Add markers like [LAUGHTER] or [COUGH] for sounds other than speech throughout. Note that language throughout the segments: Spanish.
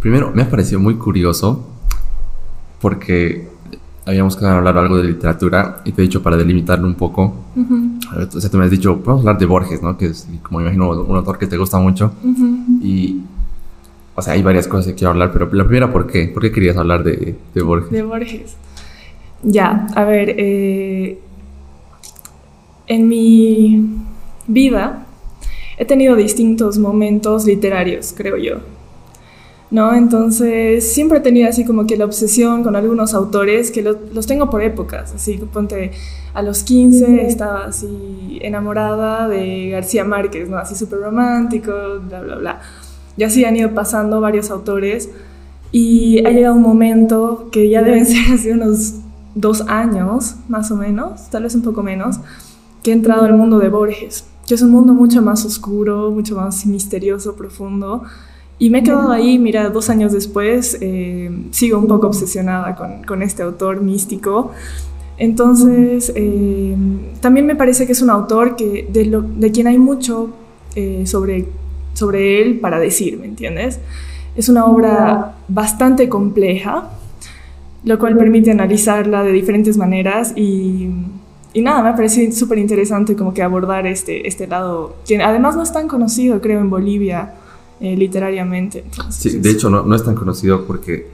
Primero, me ha parecido muy curioso porque habíamos quedado hablar algo de literatura y te he dicho para delimitarlo un poco. O sea, tú me has dicho, podemos hablar de Borges, ¿no? Que es, como imagino, un autor que te gusta mucho. Y, o sea, hay varias cosas que quiero hablar, pero la primera, ¿por qué? ¿Por qué querías hablar de, de Borges? De Borges. Ya, a ver, eh, en mi vida he tenido distintos momentos literarios, creo yo. ¿No? Entonces, siempre he tenido así como que la obsesión con algunos autores que los tengo por épocas, así, ponte, a los 15 estaba así enamorada de García Márquez, ¿no? Así súper romántico, bla, bla, bla. Y así han ido pasando varios autores y ha llegado un momento que ya deben ser así unos dos años, más o menos, tal vez un poco menos, que he entrado al mundo de Borges, que es un mundo mucho más oscuro, mucho más misterioso, profundo, y me he quedado ahí, mira, dos años después, eh, sigo un poco obsesionada con, con este autor místico. Entonces, eh, también me parece que es un autor que, de, lo, de quien hay mucho eh, sobre, sobre él para decir, ¿me entiendes? Es una obra bastante compleja, lo cual permite analizarla de diferentes maneras y, y nada, me parece súper interesante como que abordar este, este lado, que además no es tan conocido, creo, en Bolivia. Eh, literariamente. sí, de hecho no, no, es tan conocido porque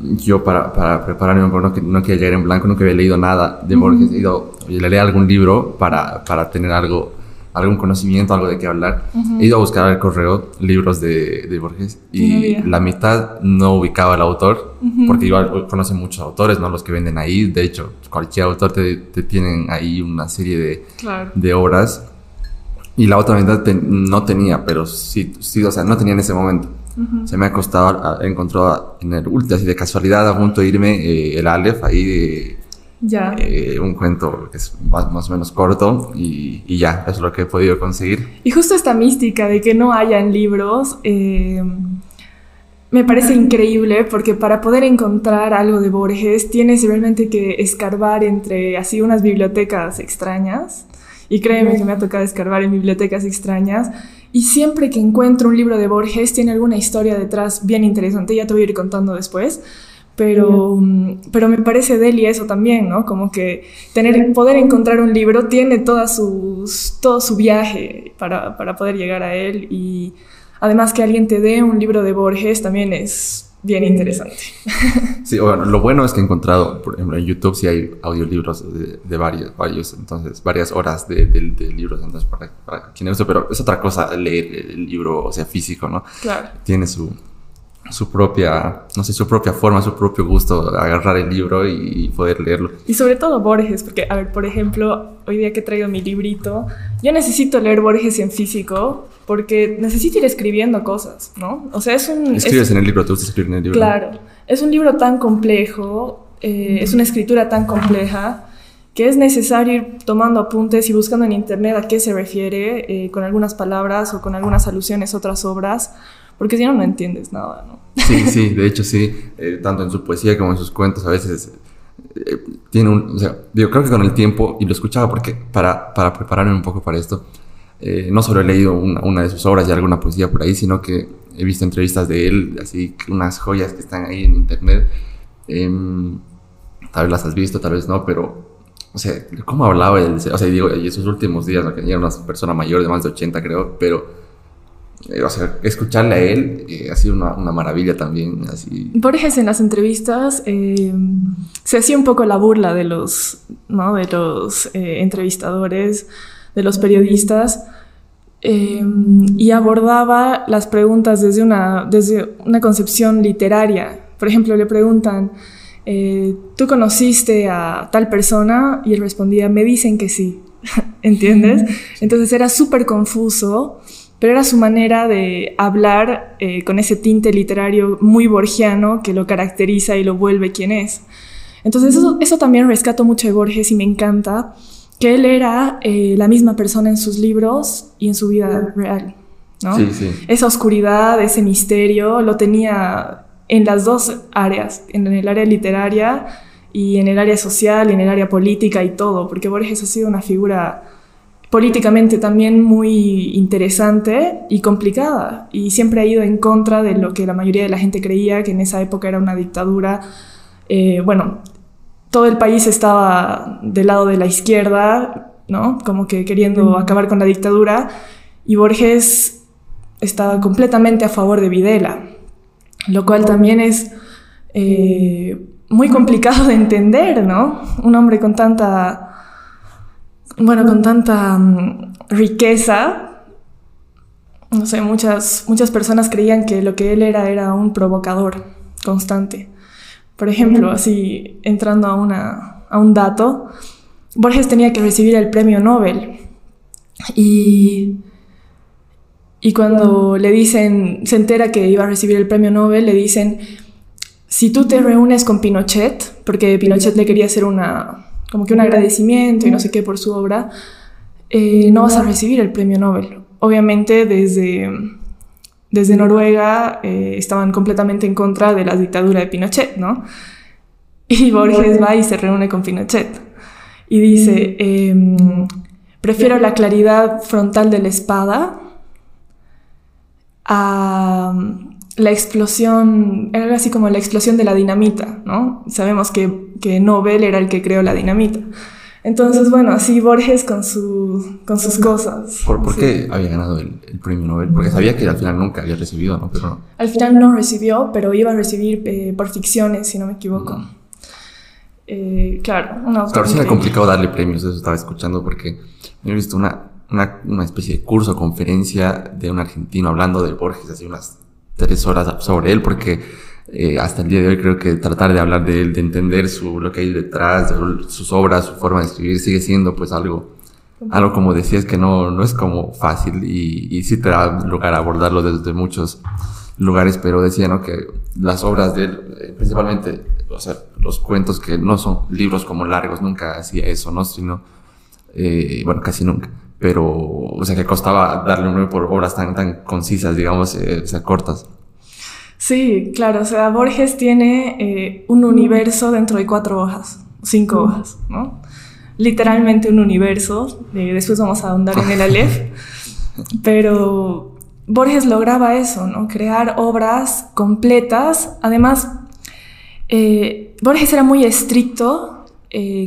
yo para, para prepararme no, no quería llegar en blanco, nunca había leído nada de Borges, he ido, oye, leí algún libro para, para tener algo, algún conocimiento, algo de qué hablar. He ido a buscar al correo libros de, de Borges y la mitad no ubicaba al autor, porque igual conocen muchos autores, ¿no? Los que venden ahí, de hecho, cualquier autor te, te tienen ahí una serie de, de obras y la otra mitad no tenía, pero sí, sí, o sea, no tenía en ese momento. Se me ha costado, encontró en el último, así de casualidad, a punto de irme eh, el Aleph, ahí de, ya. Eh, un cuento que es más, o menos corto y, y, ya, es lo que he podido conseguir. Y justo esta mística de que no hayan libros, eh, me parece increíble porque para poder encontrar algo de Borges tienes realmente que escarbar entre así unas bibliotecas extrañas y créeme que me ha tocado escarbar en bibliotecas extrañas. Y siempre que encuentro un libro de Borges, tiene alguna historia detrás bien interesante. Ya te voy a ir contando después. Pero, mm, pero me parece deli eso también, ¿no? Como que tener, poder encontrar un libro tiene toda sus, todo su viaje para, para poder llegar a él. Y además que alguien te dé un libro de Borges también es bien interesante. Sí, bueno, lo bueno es que he encontrado, por ejemplo, en YouTube sí hay audiolibros de, varios, varios, entonces, varias horas de, libros, entonces, para, para quien usa, pero es otra cosa leer el libro, o sea, físico, ¿no? Claro. Tiene su, su propia, no sé, su propia forma, su propio gusto, agarrar el libro y poder leerlo. Y sobre todo Borges, porque, a ver, por ejemplo, hoy día que he traído mi librito, yo necesito leer Borges en físico porque necesito ir escribiendo cosas, ¿no? O sea, es un... Escribes en el libro, tú estás escribiendo en el libro. Claro, es un libro tan complejo, eh, es una escritura tan compleja que es necesario ir tomando apuntes y buscando en internet a qué se refiere eh, con algunas palabras o con algunas alusiones a otras obras porque si no, no entiendes nada, ¿no? Sí, sí, de hecho sí, eh, tanto en su poesía como en sus cuentos a veces eh, tiene un, o sea, yo creo que con el tiempo, y lo escuchaba porque para, para prepararme un poco para esto, eh, no solo he leído una, de sus obras y alguna poesía por ahí, sino que he visto entrevistas de él, así unas joyas que están ahí en internet. Em, tal vez las has visto, tal vez no, pero o sea, ¿cómo hablaba él? O sea, digo, y esos últimos días, ¿no? que era una persona mayor de más de 80, creo, pero eh, o sea, escucharle a él eh, ha sido una, una, maravilla también. Así. Borges en las entrevistas eh, se hacía un poco la burla de los, ¿no? de los entrevistadores, de los periodistas, y abordaba las preguntas desde una, desde una concepción literaria. Por ejemplo, le preguntan, ¿tú conociste a tal persona? Y él respondía, me dicen que sí. [LAUGHS] ¿Entiendes? Entonces era súper confuso pero era su manera de hablar eh, con ese tinte literario muy borgiano que lo caracteriza y lo vuelve quien es. Entonces eso, eso también rescato mucho de Borges y me encanta, que él era eh, la misma persona en sus libros y en su vida real. ¿no? Sí, sí. Esa oscuridad, ese misterio, lo tenía en las dos áreas, en el área literaria y en el área social y en el área política y todo, porque Borges ha sido una figura políticamente también muy interesante y complicada. Y siempre ha ido en contra de lo que la mayoría de la gente creía, que en esa época era una dictadura. Eh, bueno, todo el país estaba del lado de la izquierda, ¿no? Como que queriendo acabar con la dictadura. Y Borges estaba completamente a favor de Videla, lo cual también es eh, muy complicado de entender, ¿no? Un hombre con tanta bueno, con tanta mm, riqueza, no sé, muchas, muchas personas creían que lo que él era era un provocador constante. Por ejemplo, así entrando a, una, a un dato, Borges tenía que recibir el premio Nobel. Y, y cuando le dicen, se entera que iba a recibir el premio Nobel, le dicen, si tú te reúnes con Pinochet, porque Pinochet le quería hacer una, como que un agradecimiento y no sé qué por su obra, eh, no vas a recibir el premio Nobel. Obviamente desde, desde Noruega eh, estaban completamente en contra de la dictadura de Pinochet, ¿no? Y Borges va y se reúne con Pinochet y dice, em, prefiero la claridad frontal de la espada a la explosión, era así como la explosión de la dinamita, ¿no? Sabemos que, que Nobel era el que creó la dinamita. Entonces, bueno, así Borges con, su, con sus cosas. ¿Por, qué había ganado el, premio Nobel? Porque sabía que al final nunca había recibido, ¿no? Pero Al final no recibió, pero iba a recibir eh, por ficciones, si no me equivoco. Mm. Eh, claro, una Claro, sí era complicado darle premios, eso estaba escuchando, porque he visto una, una, una especie de curso, conferencia de un argentino hablando de Borges, así unas tres horas sobre él porque eh, hasta el día de hoy creo que tratar de hablar de él, de entender su, lo que hay detrás, de sus obras, su forma de escribir, sigue siendo pues algo, algo como decías que no, no es como fácil y, y sí te da lugar a abordarlo desde muchos lugares, pero decía ¿no? que las obras de él, eh, principalmente, o sea, los cuentos que no son libros como largos, nunca hacía eso, ¿no? Sino, eh, bueno, casi nunca pero, o sea, que costaba darle un nombre por obras tan, tan concisas, digamos, eh, o sea, cortas. Sí, claro, o sea, Borges tiene eh, un universo dentro de cuatro hojas, cinco hojas, ¿no? Literalmente un universo, eh, después vamos a ahondar en el Aleph, [LAUGHS] pero Borges lograba eso, ¿no? Crear obras completas, además, Borges era muy estricto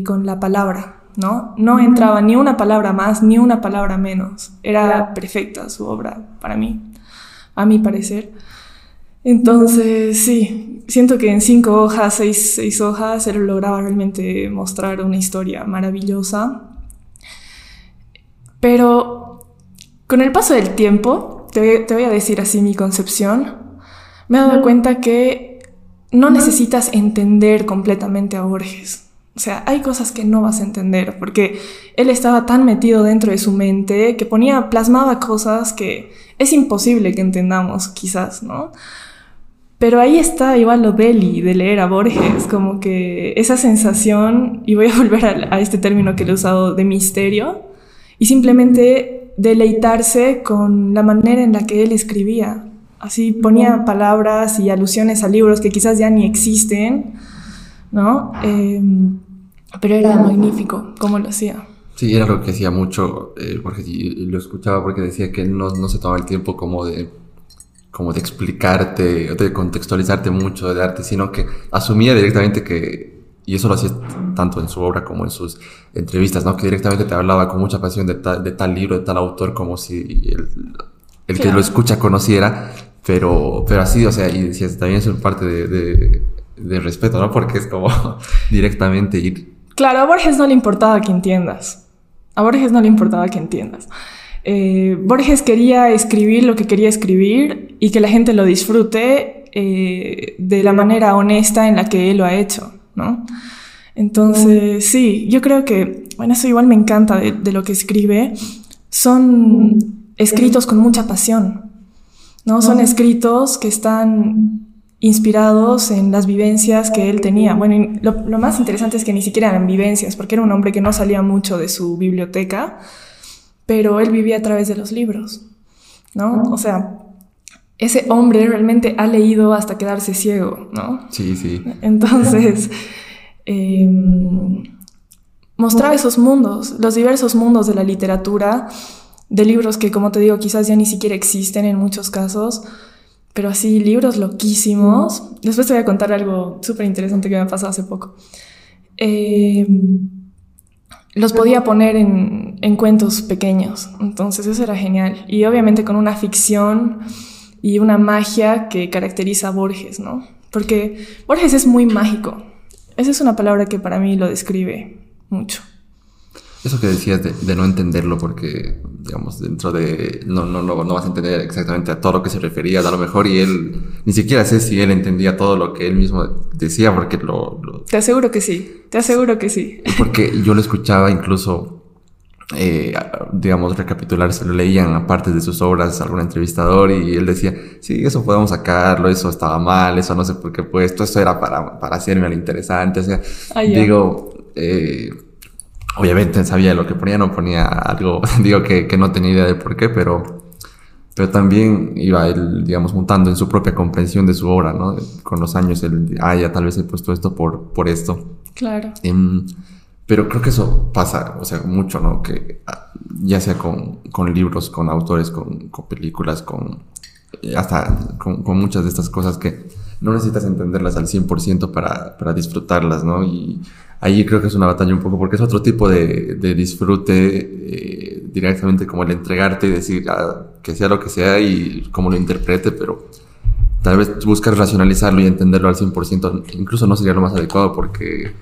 con la palabra, ¿no? No entraba ni una palabra más, ni una palabra menos. Era perfecta su obra para mí, a mi parecer. Entonces, sí, siento que en cinco hojas, seis, hojas, él lograba realmente mostrar una historia maravillosa. Pero con el paso del tiempo, te voy a decir así mi concepción, me he dado cuenta que no necesitas entender completamente a Borges. O sea, hay cosas que no vas a entender porque él estaba tan metido dentro de su mente que ponía, plasmaba cosas que es imposible que entendamos, quizás, ¿no? Pero ahí está igual lo deli de leer a Borges, como que esa sensación, y voy a [LAUGHS] volver a, a este término que le he usado de misterio, y simplemente deleitarse con la manera en la que él escribía. Así ponía palabras y alusiones a libros que quizás ya ni existen ¿no? Em, pero era magnífico cómo lo hacía. Sí, era lo que hacía mucho, eh, porque lo escuchaba porque decía que él no, no, se tomaba el tiempo como de, como de explicarte, de contextualizarte mucho de arte, sino que asumía directamente que, y eso lo hacía tanto en su obra como en sus entrevistas, ¿no? Que directamente te hablaba con mucha pasión de, de tal libro, de tal autor, como si el, el que lo escucha conociera, pero, pero así, o sea, y decías, también es parte de de respeto, ¿no? Porque es como [LAUGHS] directamente ir. Claro, a Borges no le importaba que entiendas. A Borges no le importaba que entiendas. Eh, Borges quería escribir lo que quería escribir y que la gente lo disfrute eh, de la manera honesta en la que él lo ha hecho, ¿no? Entonces, sí, yo creo que, bueno, eso igual me encanta de, de lo que escribe. Son escritos con mucha pasión, ¿no? Son escritos que están inspirados en las vivencias que él tenía. Bueno, lo, más interesante es que ni siquiera eran vivencias, porque era un hombre que no salía mucho de su biblioteca, pero él vivía a través de los libros, ¿no? O sea, ese hombre realmente ha leído hasta quedarse ciego, ¿no? Sí, sí. Entonces, em, mostrar esos mundos, los diversos mundos de la literatura, de libros que, como te digo, quizás ya ni siquiera existen en muchos casos, pero así libros loquísimos. Después te voy a contar algo súper interesante que me ha pasado hace poco. Eh, los podía poner en, en, cuentos pequeños, entonces eso era genial. Y obviamente con una ficción y una magia que caracteriza a Borges, ¿no? Porque Borges es muy mágico. Esa es una palabra que para mí lo describe mucho. Eso que decías de, no entenderlo porque, digamos, dentro de... No, no, no, no vas a entender exactamente a todo lo que se refería, a lo mejor, y él... Ni siquiera sé si él entendía todo lo que él mismo decía porque lo... Te aseguro que sí, te aseguro que sí. Porque yo lo escuchaba incluso, eh, digamos, recapitular, se lo leían a partes de sus obras algún entrevistador y él decía, sí, eso podemos sacarlo, eso estaba mal, eso no sé por qué puesto, eso era para, para hacerme al interesante, o sea, ah, digo... Eh, obviamente sabía lo que ponía, no ponía algo, [LAUGHS] digo que, que, no tenía idea de por qué, pero, pero también iba él, digamos, montando en su propia comprensión de su obra, ¿no? Con los años, él, ah, ya tal vez he puesto esto por, por esto. Claro. Em, pero creo que eso pasa, o sea, mucho, ¿no? Que ah, ya sea con, con libros, con autores, con, con películas, con hasta con, con, muchas de estas cosas que no necesitas entenderlas al 100% para, para disfrutarlas, ¿no? Y ahí creo que es una batalla un poco porque es otro tipo de, disfrute eh, directamente como el entregarte y decir ah, que sea lo que sea y cómo lo interprete, pero tal vez buscar racionalizarlo y entenderlo al 100% incluso no sería lo más adecuado porque,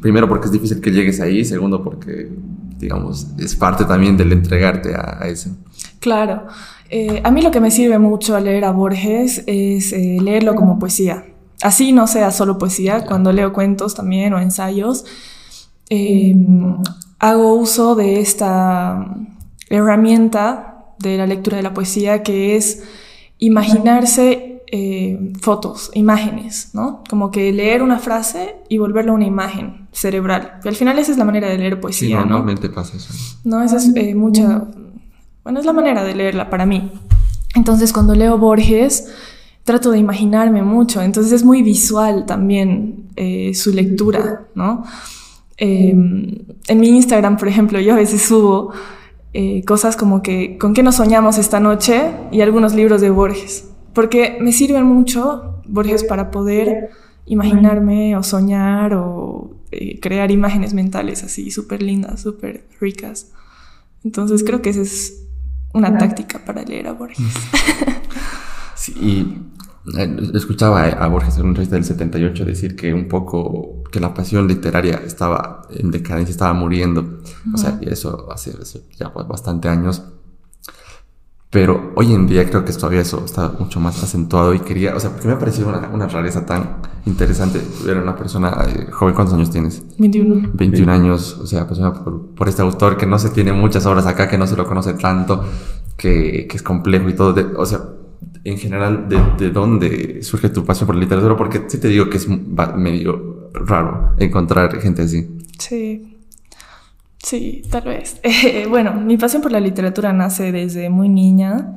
primero porque es difícil que llegues ahí, segundo porque digamos es parte también del entregarte a, eso. Claro. Eh, a mí lo que me sirve mucho leer a Borges es eh, leerlo como poesía. Así no sea solo poesía, cuando leo cuentos también o ensayos, em, hago uso de esta herramienta de la lectura de la poesía que es imaginarse eh, fotos, imágenes, ¿no? Como que leer una frase y volverlo una imagen cerebral. Y al final esa es la manera de leer poesía. Sí, normalmente pasa eso. No, esa es mucha bueno, es la manera de leerla para mí. Entonces, cuando leo Borges, trato de imaginarme mucho. Entonces, es muy visual también eh, su lectura, ¿no? Em, en mi Instagram, por ejemplo, yo a veces subo eh, cosas como que, ¿con qué nos soñamos esta noche? Y algunos libros de Borges. Porque me sirven mucho Borges para poder imaginarme o soñar o eh, crear imágenes mentales así súper lindas, súper ricas. Entonces creo que ese es una táctica para leer a Borges. [LAUGHS] sí, y escuchaba a Borges en una entrevista del 78 decir que un poco que la pasión literaria estaba en decadencia, estaba muriendo. O sea, y eso hace, ya bastante años. Pero hoy en día creo que todavía eso está mucho más acentuado y quería, o sea, porque me ha parecido una, una rareza tan interesante ver a una persona eh, joven. ¿Cuántos años tienes? 21. 21 años, o sea, pues, por, por, este autor que no se tiene muchas obras acá, que no se lo conoce tanto, que, que es complejo y todo. o sea, en general, de, ¿de, dónde surge tu pasión por la literatura? Porque sí te digo que es medio raro encontrar gente así. Sí. Sí, tal vez. [LAUGHS] Eh, bueno, mi pasión por la literatura nace desde muy niña.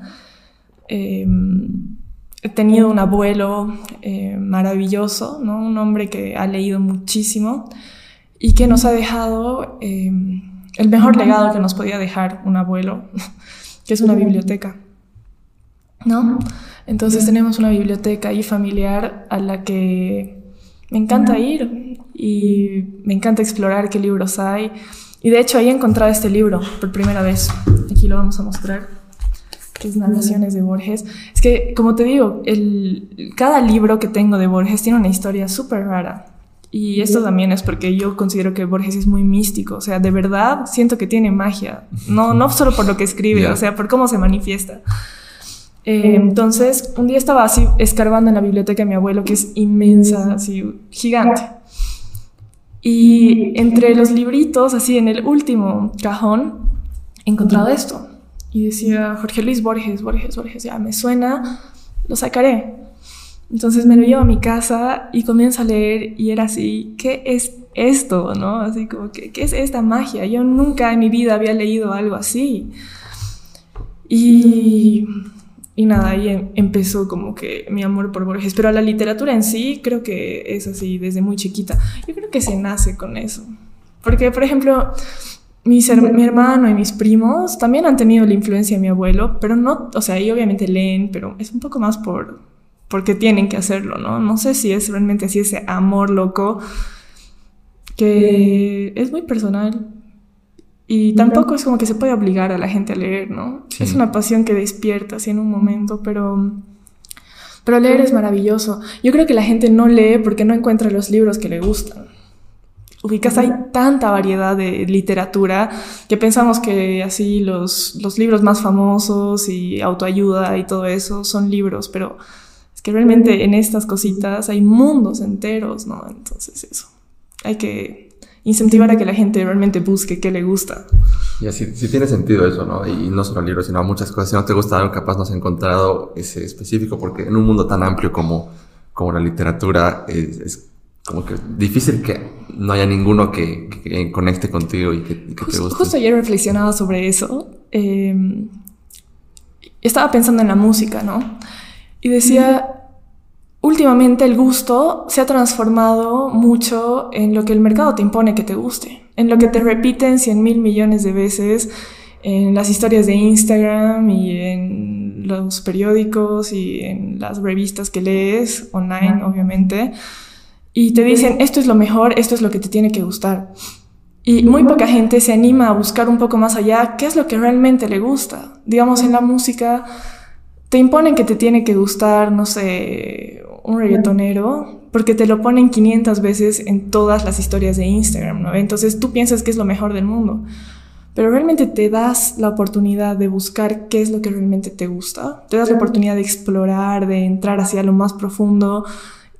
Em, he tenido un abuelo eh, maravilloso, ¿no? un hombre que ha leído muchísimo y que nos ha dejado em, el mejor legado que nos podía dejar un abuelo, [LAUGHS] que es una biblioteca. ¿No? Entonces tenemos una biblioteca ahí familiar a la que me encanta ir y me encanta explorar qué libros hay. Y de hecho ahí he encontrado este libro por primera vez. Aquí lo vamos a mostrar, que es Narraciones de Borges. Es que, como te digo, el, cada libro que tengo de Borges tiene una historia súper rara. Y esto también es porque yo considero que Borges es muy místico. O sea, de verdad siento que tiene magia. No, no solo por lo que escribe, o sea, por cómo se manifiesta. Entonces, un día estaba así escarbando en la biblioteca de mi abuelo, que es inmensa, así gigante. Y entre los libritos, así en el último cajón, he encontrado esto. Y decía Jorge Luis Borges, Borges, Borges, ya me suena, lo sacaré. Entonces me lo llevo a mi casa y comienzo a leer y era así, ¿qué es esto? ¿No? Así como, ¿qué, qué es esta magia? Yo nunca en mi vida había leído algo así. Y y nada, ahí em, empezó como que mi amor por Borges. Pero la literatura en sí creo que es así desde muy chiquita. Yo creo que se nace con eso. Porque, por ejemplo, mi hermano y mis primos también han tenido la influencia de mi abuelo, pero no, o sea, ellos obviamente leen, pero es un poco más por porque tienen que hacerlo, ¿no? No sé si es realmente así ese amor loco que es muy personal. Y tampoco es como que se puede obligar a la gente a leer, ¿no? Es una pasión que despierta así en un momento, pero, pero leer es maravilloso. Yo creo que la gente no lee porque no encuentra los libros que le gustan. Ubicas, hay tanta variedad de literatura que pensamos que así los, los libros más famosos y autoayuda y todo eso son libros, pero es que realmente en estas cositas hay mundos enteros, ¿no? Entonces eso, hay que incentivar a que la gente realmente busque qué le gusta. Y así, sí tiene sentido eso, ¿no? Y no solo libros, sino muchas cosas. Si no te gusta algo, capaz no has encontrado ese específico, porque en un mundo tan amplio como, como la literatura, es, como que difícil que no haya ninguno que, conecte contigo y que, te guste. Justo ayer reflexionaba sobre eso. Em, estaba pensando en la música, ¿no? Y decía, Últimamente el gusto se ha transformado mucho en lo que el mercado te impone que te guste, en lo que te repiten cien mil millones de veces en las historias de Instagram y en los periódicos y en las revistas que lees online, obviamente. Y te dicen, esto es lo mejor, esto es lo que te tiene que gustar. Y muy poca gente se anima a buscar un poco más allá qué es lo que realmente le gusta. Digamos, en la música te imponen que te tiene que gustar, no sé, un reggaetonero, porque te lo ponen 500 veces en todas las historias de Instagram, ¿no? Entonces tú piensas que es lo mejor del mundo, pero realmente te das la oportunidad de buscar qué es lo que realmente te gusta, te das la oportunidad de explorar, de entrar hacia lo más profundo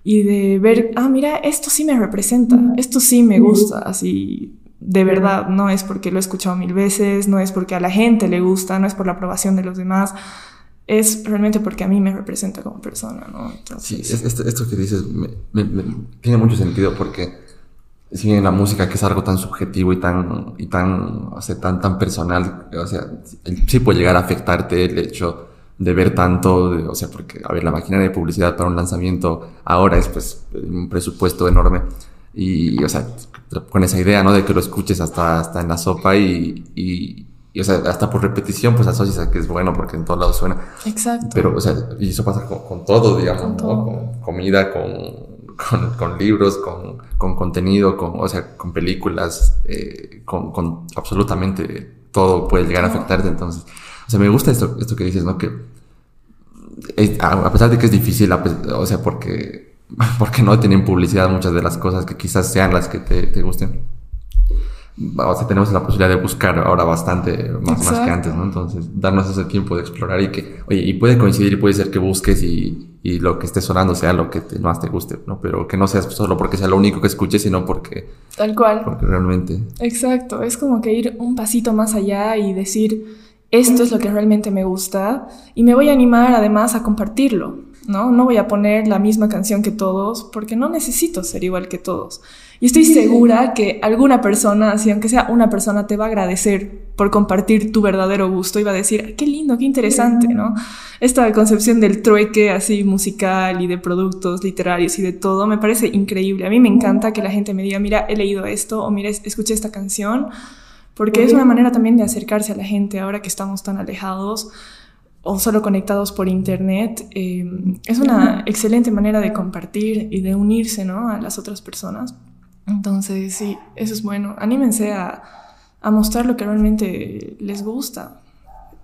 y de ver, ah, mira, esto sí me representa, esto sí me gusta, así de verdad, no es porque lo he escuchado mil veces, no es porque a la gente le gusta, no es por la aprobación de los demás, es realmente porque a mí me representa como persona, ¿no? sí, esto, que dices tiene mucho sentido porque si en la música que es algo tan subjetivo y tan, y tan, o sea, tan, tan personal, o sea, sí puede llegar a afectarte el hecho de ver tanto, o sea, porque, a ver, la máquina de publicidad para un lanzamiento ahora es pues un presupuesto enorme y, o sea, con esa idea, ¿no? De que lo escuches hasta, hasta en la sopa y y, o sea, hasta por repetición, pues asocias a que es bueno porque en todos lados suena. Exacto. Pero, o sea, y eso pasa con, todo, digamos, con, con comida, con, con, libros, con, con contenido, con, o sea, con películas, eh, con, absolutamente todo puede llegar a afectarte. Entonces, o sea, me gusta esto, esto que dices, ¿no? Que a pesar de que es difícil, o sea, porque, [LAUGHS] porque no tienen publicidad muchas de las cosas que quizás sean las que te, te gusten o sea, tenemos la posibilidad de buscar ahora bastante más, más, que antes, ¿no? Entonces, darnos ese tiempo de explorar y que, oye, y puede coincidir y puede ser que busques y, y lo que esté sonando sea lo que más te guste, ¿no? Pero que no sea solo porque sea lo único que escuches, sino porque... Tal cual. Porque realmente... Exacto, es como que ir un pasito más allá y decir, esto es lo que realmente me gusta y me voy a animar además a compartirlo, ¿no? No voy a poner la misma canción que todos porque no necesito ser igual que todos. Y estoy segura que alguna persona, así aunque sea una persona, te va a agradecer por compartir tu verdadero gusto y va a decir, qué lindo, qué interesante, ¿no? Esta concepción del trueque así musical y de productos literarios y de todo me parece increíble. A mí me encanta que la gente me diga, mira, he leído esto o mira, escuché esta canción, porque es una manera también de acercarse a la gente ahora que estamos tan alejados o solo conectados por internet, eh, es una excelente manera de compartir y de unirse ¿no? a las otras personas. Entonces, sí, eso es bueno. Anímense a, a mostrar lo que realmente les gusta.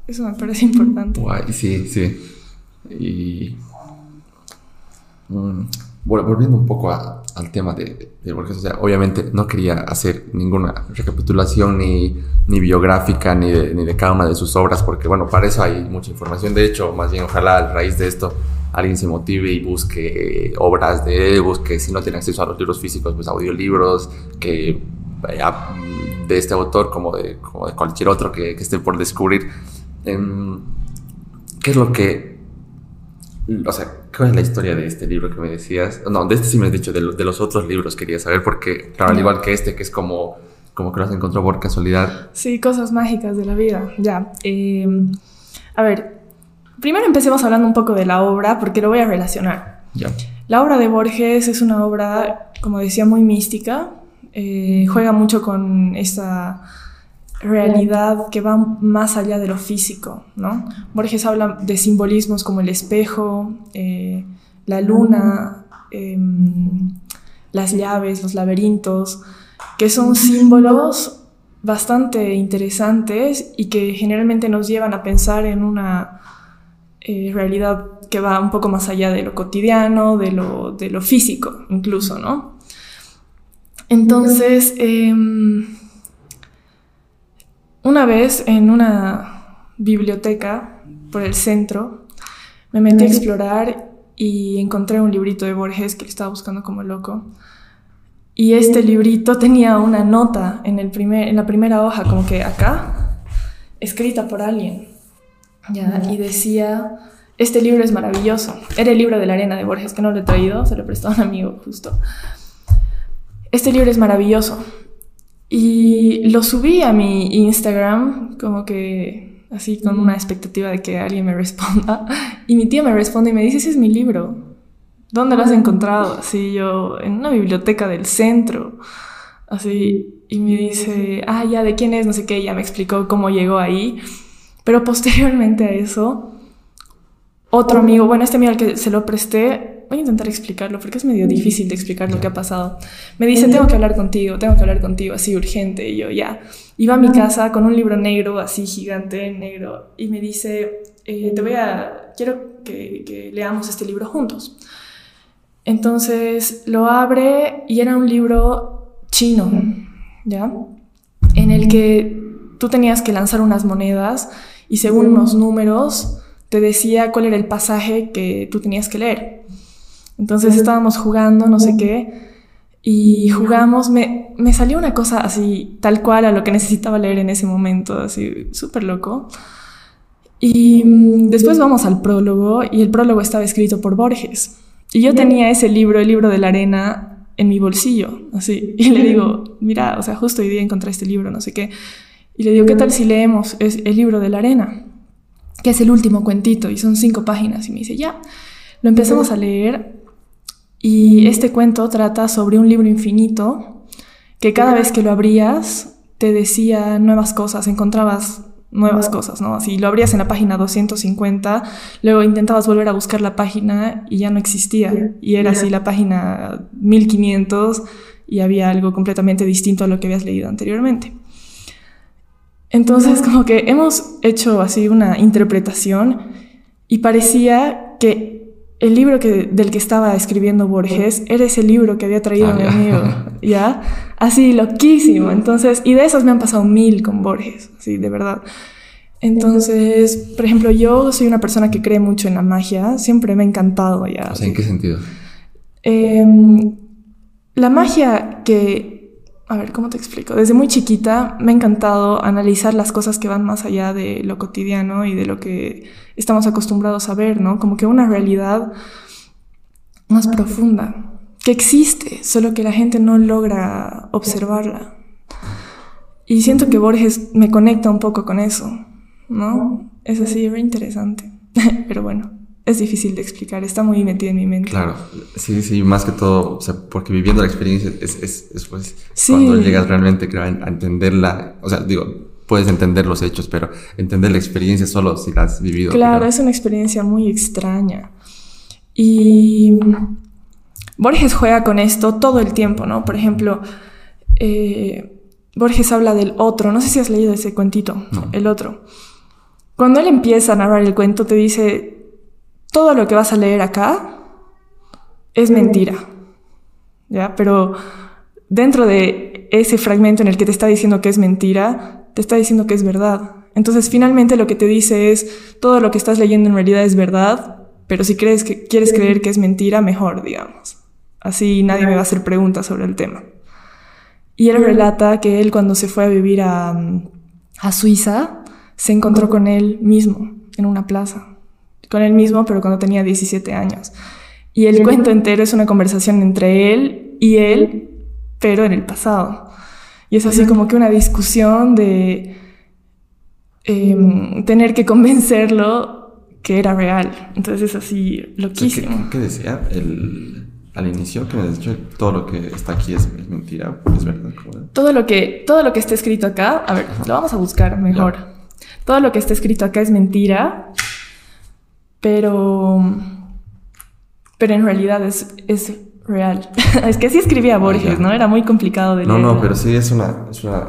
Eso me parece importante. Guay, sí, sí. Y. Mm, volviendo un poco al tema de, de Borges, o sea, obviamente no quería hacer ninguna recapitulación ni, ni biográfica ni de, ni de cada una de sus obras, porque bueno, para eso hay mucha información. De hecho, más bien, ojalá a raíz de esto alguien se motive y busque obras de él, busque, si no tiene acceso a los libros físicos, pues audiolibros, que de este autor como de, como de cualquier otro que, esté por descubrir. Em, ¿Qué es lo que... O sea, ¿cuál es la historia de este libro que me decías? No, de este sí me has dicho, de, de los otros libros quería saber, porque, claro, al igual que este, que es como, como que los encontró por casualidad. Sí, cosas mágicas de la vida, ya. Em, a ver, Primero empecemos hablando un poco de la obra, porque lo voy a relacionar. La obra de Borges es una obra, como decía, muy mística. eh, juega mucho con esa realidad que va más allá de lo físico, ¿no? Borges habla de simbolismos como el espejo, eh, la luna, em, las llaves, los laberintos, que son símbolos bastante interesantes y que generalmente nos llevan a pensar en una eh, realidad que va un poco más allá de lo cotidiano, de lo, de lo físico incluso, ¿no? Entonces, una vez en una biblioteca por el centro, me metí a explorar y encontré un librito de Borges que le estaba buscando como loco. Y este librito tenía una nota en, el primer, en la primera hoja, como que acá, escrita por alguien. ¿ya? Y decía, este libro es maravilloso. Era el libro de la arena de Borges, que no lo he traído, se lo prestó a un amigo justo. Este libro es maravilloso. Y lo subí a mi Instagram, como que así con una expectativa de que alguien me responda. [LAUGHS] Y mi tía me responde y me dice, ese es mi libro. ¿Dónde lo has encontrado? Así yo, en una biblioteca del centro. Así, y me dice, ah, ya, ¿de quién es? No sé qué, ya me explicó cómo llegó ahí. Pero posteriormente a eso, otro amigo, bueno, este amigo al que se lo presté, voy a intentar explicarlo porque es medio difícil de explicar lo que ha pasado. Me dice, tengo que hablar contigo, tengo que hablar contigo, así urgente. Y yo, ya. Iba a mi casa con un libro negro, así gigante, negro, y me dice, eh, te voy a, quiero que, que leamos este libro juntos. Entonces lo abre y era un libro chino, ¿ya? En el que tú tenías que lanzar unas monedas y según unos números te decía cuál era el pasaje que tú tenías que leer. Entonces estábamos jugando, no sé qué, y jugamos, me, me salió una cosa así, tal cual a lo que necesitaba leer en ese momento, así, súper loco. Y mm, después vamos al prólogo, y el prólogo estaba escrito por Borges. Y yo tenía ese libro, el libro de la arena, en mi bolsillo, así. [LAUGHS] Y le digo, mira, o sea, justo hoy día encontré este libro, no sé qué. Y le digo, ¿qué tal si leemos es el libro de la arena? que es el último cuentito y son cinco páginas. Y me dice, ya, lo empezamos a leer y este cuento trata sobre un libro infinito que cada vez que lo abrías te decía nuevas cosas, encontrabas nuevas cosas, ¿no? Así lo abrías en la página 250, luego intentabas volver a buscar la página y ya no existía. Y era así la página 1500 y había algo completamente distinto a lo que habías leído anteriormente. Entonces, como que hemos hecho así una interpretación y parecía que el libro que, del que estaba escribiendo Borges era ese libro que había traído ah, mi amigo, [LAUGHS] ¿ya? Así, loquísimo. Entonces, y de esos me han pasado mil con Borges, sí, de verdad. Entonces, por ejemplo, yo soy una persona que cree mucho en la magia, siempre me ha encantado, ¿ya? O sea, ¿en qué sentido? Em, la magia que a ver, ¿cómo te explico? Desde muy chiquita me ha encantado analizar las cosas que van más allá de lo cotidiano y de lo que estamos acostumbrados a ver, ¿no? Como que una realidad más profunda, que existe, solo que la gente no logra observarla. Y siento que Borges me conecta un poco con eso, ¿no? Es así, es interesante. [LAUGHS] Pero bueno es difícil de explicar, está muy metido en mi mente. Claro, sí, sí, más que todo, o sea, porque viviendo la experiencia es, es, es pues, cuando llegas realmente a entenderla, o sea, digo, puedes entender los hechos, pero entender la experiencia solo si la has vivido. Claro, es una experiencia muy extraña. Y Borges juega con esto todo el tiempo, ¿no? Por ejemplo, eh, Borges habla del otro, no sé si has leído ese cuentito, el otro. Cuando él empieza a narrar el cuento, te dice, todo lo que vas a leer acá es mentira. ¿Ya? Pero dentro de ese fragmento en el que te está diciendo que es mentira, te está diciendo que es verdad. Entonces, finalmente lo que te dice es todo lo que estás leyendo en realidad es verdad, pero si crees que quieres creer que es mentira, mejor, digamos. Así nadie me va a hacer preguntas sobre el tema. Y él relata que él cuando se fue a vivir a, a Suiza, se encontró con él mismo en una plaza con él mismo, pero cuando tenía 17 años. Y el cuento entero es una conversación entre él y él, pero en el pasado. Y es así como que una discusión de em, tener que convencerlo que era real. Entonces es así loquísimo. ¿Qué, decía? El... al inicio que me has dicho todo lo que está aquí es, mentira, es verdad. Todo lo que todo lo que está escrito acá, a ver, lo vamos a buscar mejor. Todo lo que está escrito acá es mentira, pero pero en realidad es, es real. [LAUGHS] es que así escribía Borges, ¿no? Era muy complicado de leer. No, no, pero sí es una, es una,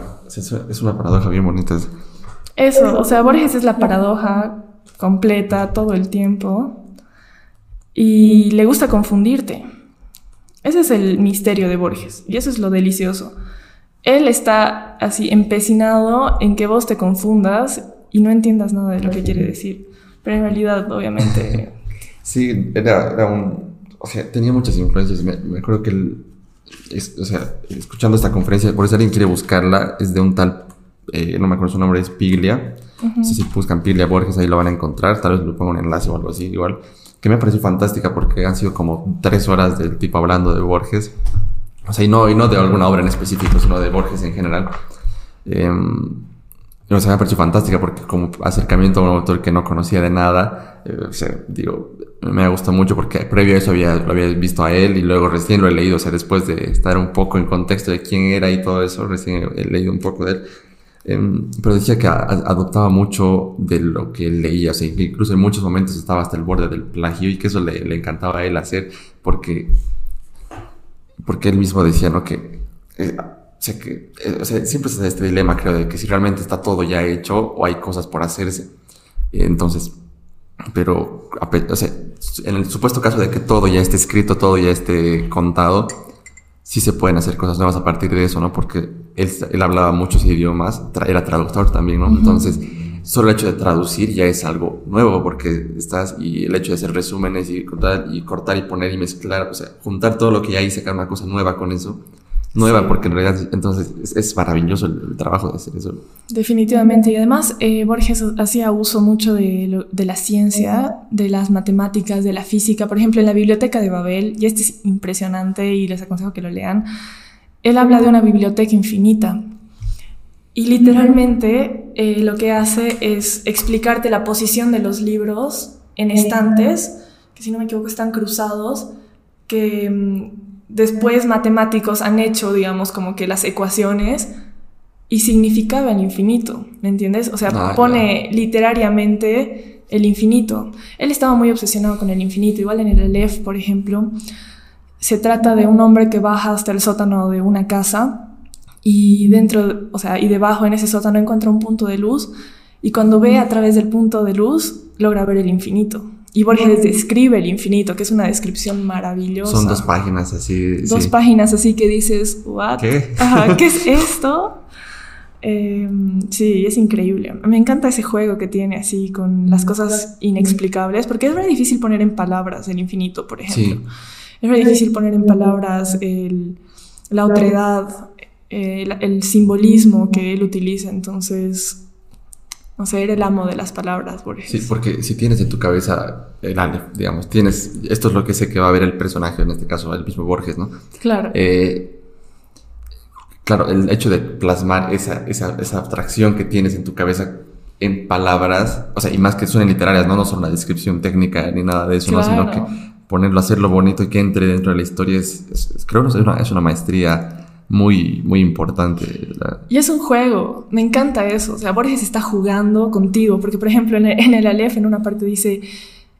es una paradoja bien bonita. Eso, o sea, Borges es la paradoja completa todo el tiempo y le gusta confundirte. Ese es el misterio de Borges y eso es lo delicioso. Él está así empecinado en que vos te confundas y no entiendas nada de lo que quiere decir. Pero en realidad, obviamente... [LAUGHS] sí, era, un... O sea, tenía muchas influencias. Me, acuerdo que él... o sea, escuchando esta conferencia, por eso alguien quiere buscarla, es de un tal... Eh, no me acuerdo su nombre, es Piglia. No sé si buscan Piglia Borges, ahí lo van a encontrar. Tal vez le pongo un enlace o algo así, igual que me pareció fantástica porque han sido como tres horas del tipo hablando de Borges. O sea, y no, y no de alguna obra en específico, sino de Borges en general. Eh, o sea, me fantástica porque como acercamiento a un autor que no conocía de nada, eh, digo, me ha gustado mucho porque previo a eso había, lo había visto a él y luego recién lo he leído, o sea, después de estar un poco en contexto de quién era y todo eso, recién he leído un poco de él. Em, pero decía que adoptaba mucho de lo que leía, o sea, incluso en muchos momentos estaba hasta el borde del plagio y que eso le, le encantaba a él hacer porque, porque él mismo decía, ¿no? Que, eh, sea, que eh, o sea, siempre está este dilema, creo, de que si realmente está todo ya hecho o hay cosas por hacerse. Entonces, pero, o sea, en el supuesto caso de que todo ya esté escrito, todo ya esté contado, sí se pueden hacer cosas nuevas a partir de eso, ¿no? Porque él, él hablaba muchos idiomas, era traductor también, ¿no? Entonces, solo el hecho de traducir ya es algo nuevo, porque estás, y el hecho de hacer resúmenes y cortar y, cortar y poner y mezclar, o sea, juntar todo lo que hay y sacar una cosa nueva con eso, nueva, porque en realidad entonces es, maravilloso el, trabajo de hacer eso. Definitivamente, y además eh, Borges hacía uso mucho de, de, la ciencia, de las matemáticas, de la física, por ejemplo, en la biblioteca de Babel, y este es impresionante y les aconsejo que lo lean, él habla de una biblioteca infinita. Y literalmente eh, lo que hace es explicarte la posición de los libros en estantes, que si no me equivoco están cruzados, que mm, después matemáticos han hecho, digamos, como que las ecuaciones y significaba el infinito, ¿me entiendes? O sea, ah, pone literariamente el infinito. Él estaba muy obsesionado con el infinito, igual en el Aleph, por ejemplo, se trata de un hombre que baja hasta el sótano de una casa y dentro, o sea, y debajo en ese sótano encuentra un punto de luz y cuando ve a través del punto de luz logra ver el infinito. Y Borges describe el infinito, que es una descripción maravillosa. Son dos páginas así. Dos páginas así que dices, ¿what? ¿Qué? [LAUGHS] ¿qué es esto? Em, sí, es increíble. Me encanta ese juego que tiene así con las cosas inexplicables, porque es muy difícil poner en palabras el infinito, por ejemplo. Es muy difícil poner en palabras la otredad, el simbolismo que él utiliza. Entonces, no sé, era el amo de las palabras, Borges. Sí, porque si tienes en tu cabeza el Aleph, digamos, tienes, esto es lo que sé que va a ver el personaje, en este caso el mismo Borges, ¿no? Claro. Eh, claro, el hecho de plasmar esa, esa, esa, abstracción que tienes en tu cabeza en palabras, o sea, y más que suenen literarias, ¿no? No son una descripción técnica ni nada de eso, ¿no? Sino que ponerlo, hacerlo bonito y que entre dentro de la historia es, creo que es una, es una maestría muy, muy importante. Y es un juego, me encanta eso. O sea, Borges está jugando contigo, porque por ejemplo en el, en el Aleph en una parte dice,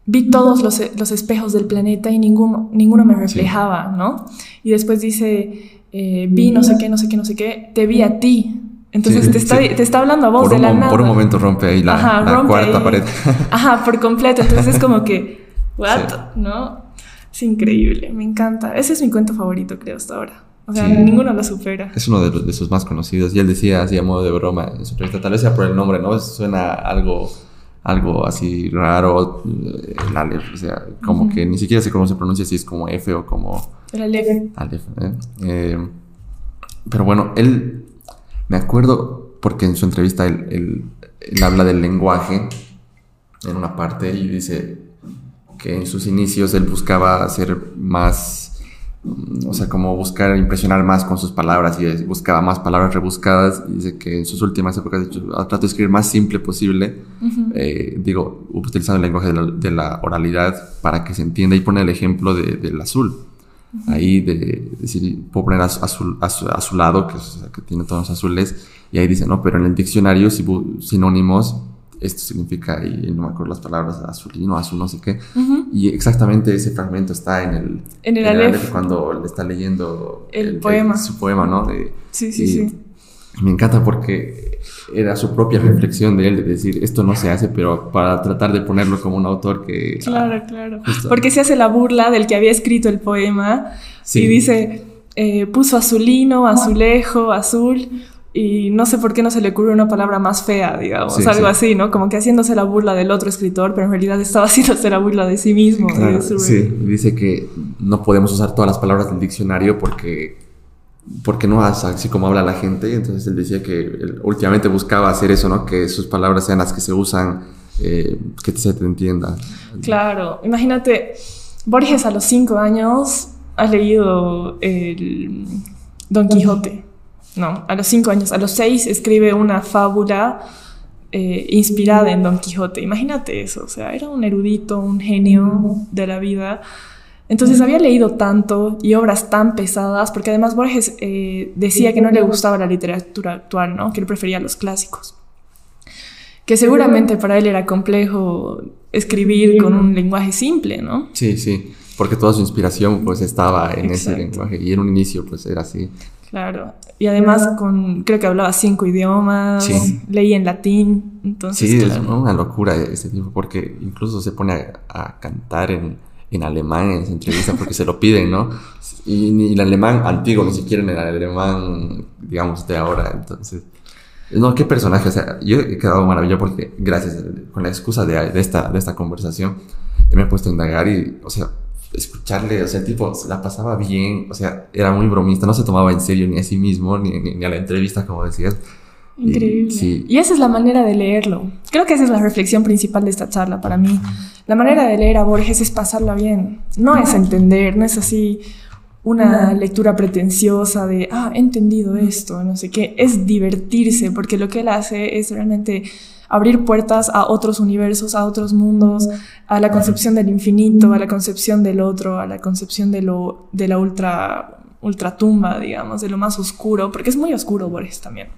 vi todos los, los espejos del planeta y ninguno, ninguno me reflejaba, ¿no? Y después dice, eh, vi no sé qué, no sé qué, no sé qué, te vi a ti. Entonces te, está, te, está, hablando a vos de la nada. Por un momento rompe ahí la, cuarta pared. [LAUGHS] Ajá, por completo. Entonces es como que, [LAUGHS] ¿what? ¿No? Es increíble, me encanta. Ese es mi cuento favorito, creo, hasta ahora. O sea, ninguno lo supera. Es uno de, sus más conocidos. Y él decía así a modo de broma en su entrevista, tal vez sea por el nombre, ¿no? Suena algo, algo así raro, eh, el Aleph. O sea, como que ni siquiera sé cómo se pronuncia, si es como F o como... El Aleph. Aleph, ¿eh? ¿eh? pero bueno, él, me acuerdo, porque en su entrevista él, él, él habla del lenguaje en una parte y dice que en sus inicios él buscaba ser más o sea, como buscar impresionar más con sus palabras y buscaba más palabras rebuscadas. Y dice que en sus últimas épocas trato de escribir más simple posible, eh, digo, utilizando el lenguaje de la, oralidad para que se entienda y pone el ejemplo del azul. ahí de, decir, puedo poner a, su, a, su, lado, que, que tiene tonos azules, y ahí dice, no, pero en el diccionario sinónimos esto significa, y no me acuerdo las palabras, azulino, azul, no sé qué. Y exactamente ese fragmento está en el, en el, cuando le está leyendo el, poema. su poema, ¿no? sí, sí, sí. Me encanta porque era su propia reflexión de él, de decir, esto no se hace, pero para tratar de ponerlo como un autor que... Claro, claro. Porque se hace la burla del que había escrito el poema y dice, eh, puso azulino, azulejo, azul, y no sé por qué no se le ocurre una palabra más fea, digamos, algo así, ¿no? Como que haciéndose la burla del otro escritor, pero en realidad estaba [LAUGHS] haciéndose la burla de sí mismo. sí, dice que no podemos usar todas las palabras del diccionario porque, porque no es así como habla la gente, entonces él decía que últimamente buscaba hacer eso, ¿no? Que sus palabras sean las que se usan, eh, que se te entienda. Claro, imagínate, Borges a los cinco años ha leído el Don Quijote. No, a los cinco años. A los seis escribe una fábula eh, inspirada en Don Quijote. Imagínate eso, o sea, era un erudito, un genio de la vida. Entonces había leído tanto y obras tan pesadas, porque además Borges eh, decía que no le gustaba la literatura actual, ¿no? que él prefería los clásicos. Que seguramente para él era complejo escribir con un lenguaje simple, ¿no? Sí, sí, porque toda su inspiración pues estaba en ese lenguaje y en un inicio pues era así. Claro. Y además con, creo que hablaba cinco idiomas, leía en latín, entonces... Sí, es una locura ese tipo, porque incluso se pone a, cantar en, en, alemán en esa entrevista porque se lo piden, ¿no? Y, ni el alemán antiguo, ni siquiera en el alemán, digamos, de ahora, entonces... No, qué personaje, o sea, yo he quedado maravillado porque gracias, con la excusa de, de esta, de esta conversación, me he puesto a indagar y, o sea, escucharle, o sea, el tipo se la pasaba bien, o sea, era muy bromista, no se tomaba en serio ni a sí mismo, ni, ni, a la entrevista, como decías. Increíble. Y, y, esa es la manera de leerlo. Creo que esa es la reflexión principal de esta charla para mí. La manera de leer a Borges es pasarla bien, no es entender, no es así una lectura pretenciosa de, ah, he entendido esto, no sé qué, es divertirse, porque lo que él hace es realmente abrir puertas a otros universos, a otros mundos, a la concepción del infinito, a la concepción del otro, a la concepción de, lo, de la ultra, ultratumba, digamos, de lo más oscuro, porque es muy oscuro Boris también.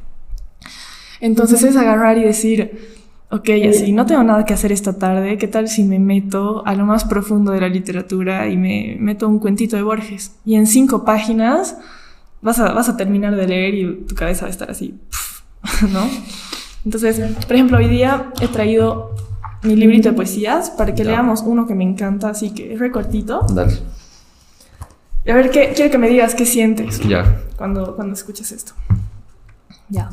Entonces es agarrar y decir, ok, así, no tengo nada que hacer esta tarde, ¿qué tal si me meto a lo más profundo de la literatura y me meto un cuentito de Borges? Y en cinco páginas vas a, vas a terminar de leer y tu cabeza va a estar así, [LAUGHS] ¿no? Entonces, por ejemplo, hoy día he traído mi librito de poesías para que leamos uno que me encanta, así que es recortito. Dale. a ver, ¿qué, quiero que me digas qué sientes ya. Cuando, cuando escuches esto. Ya.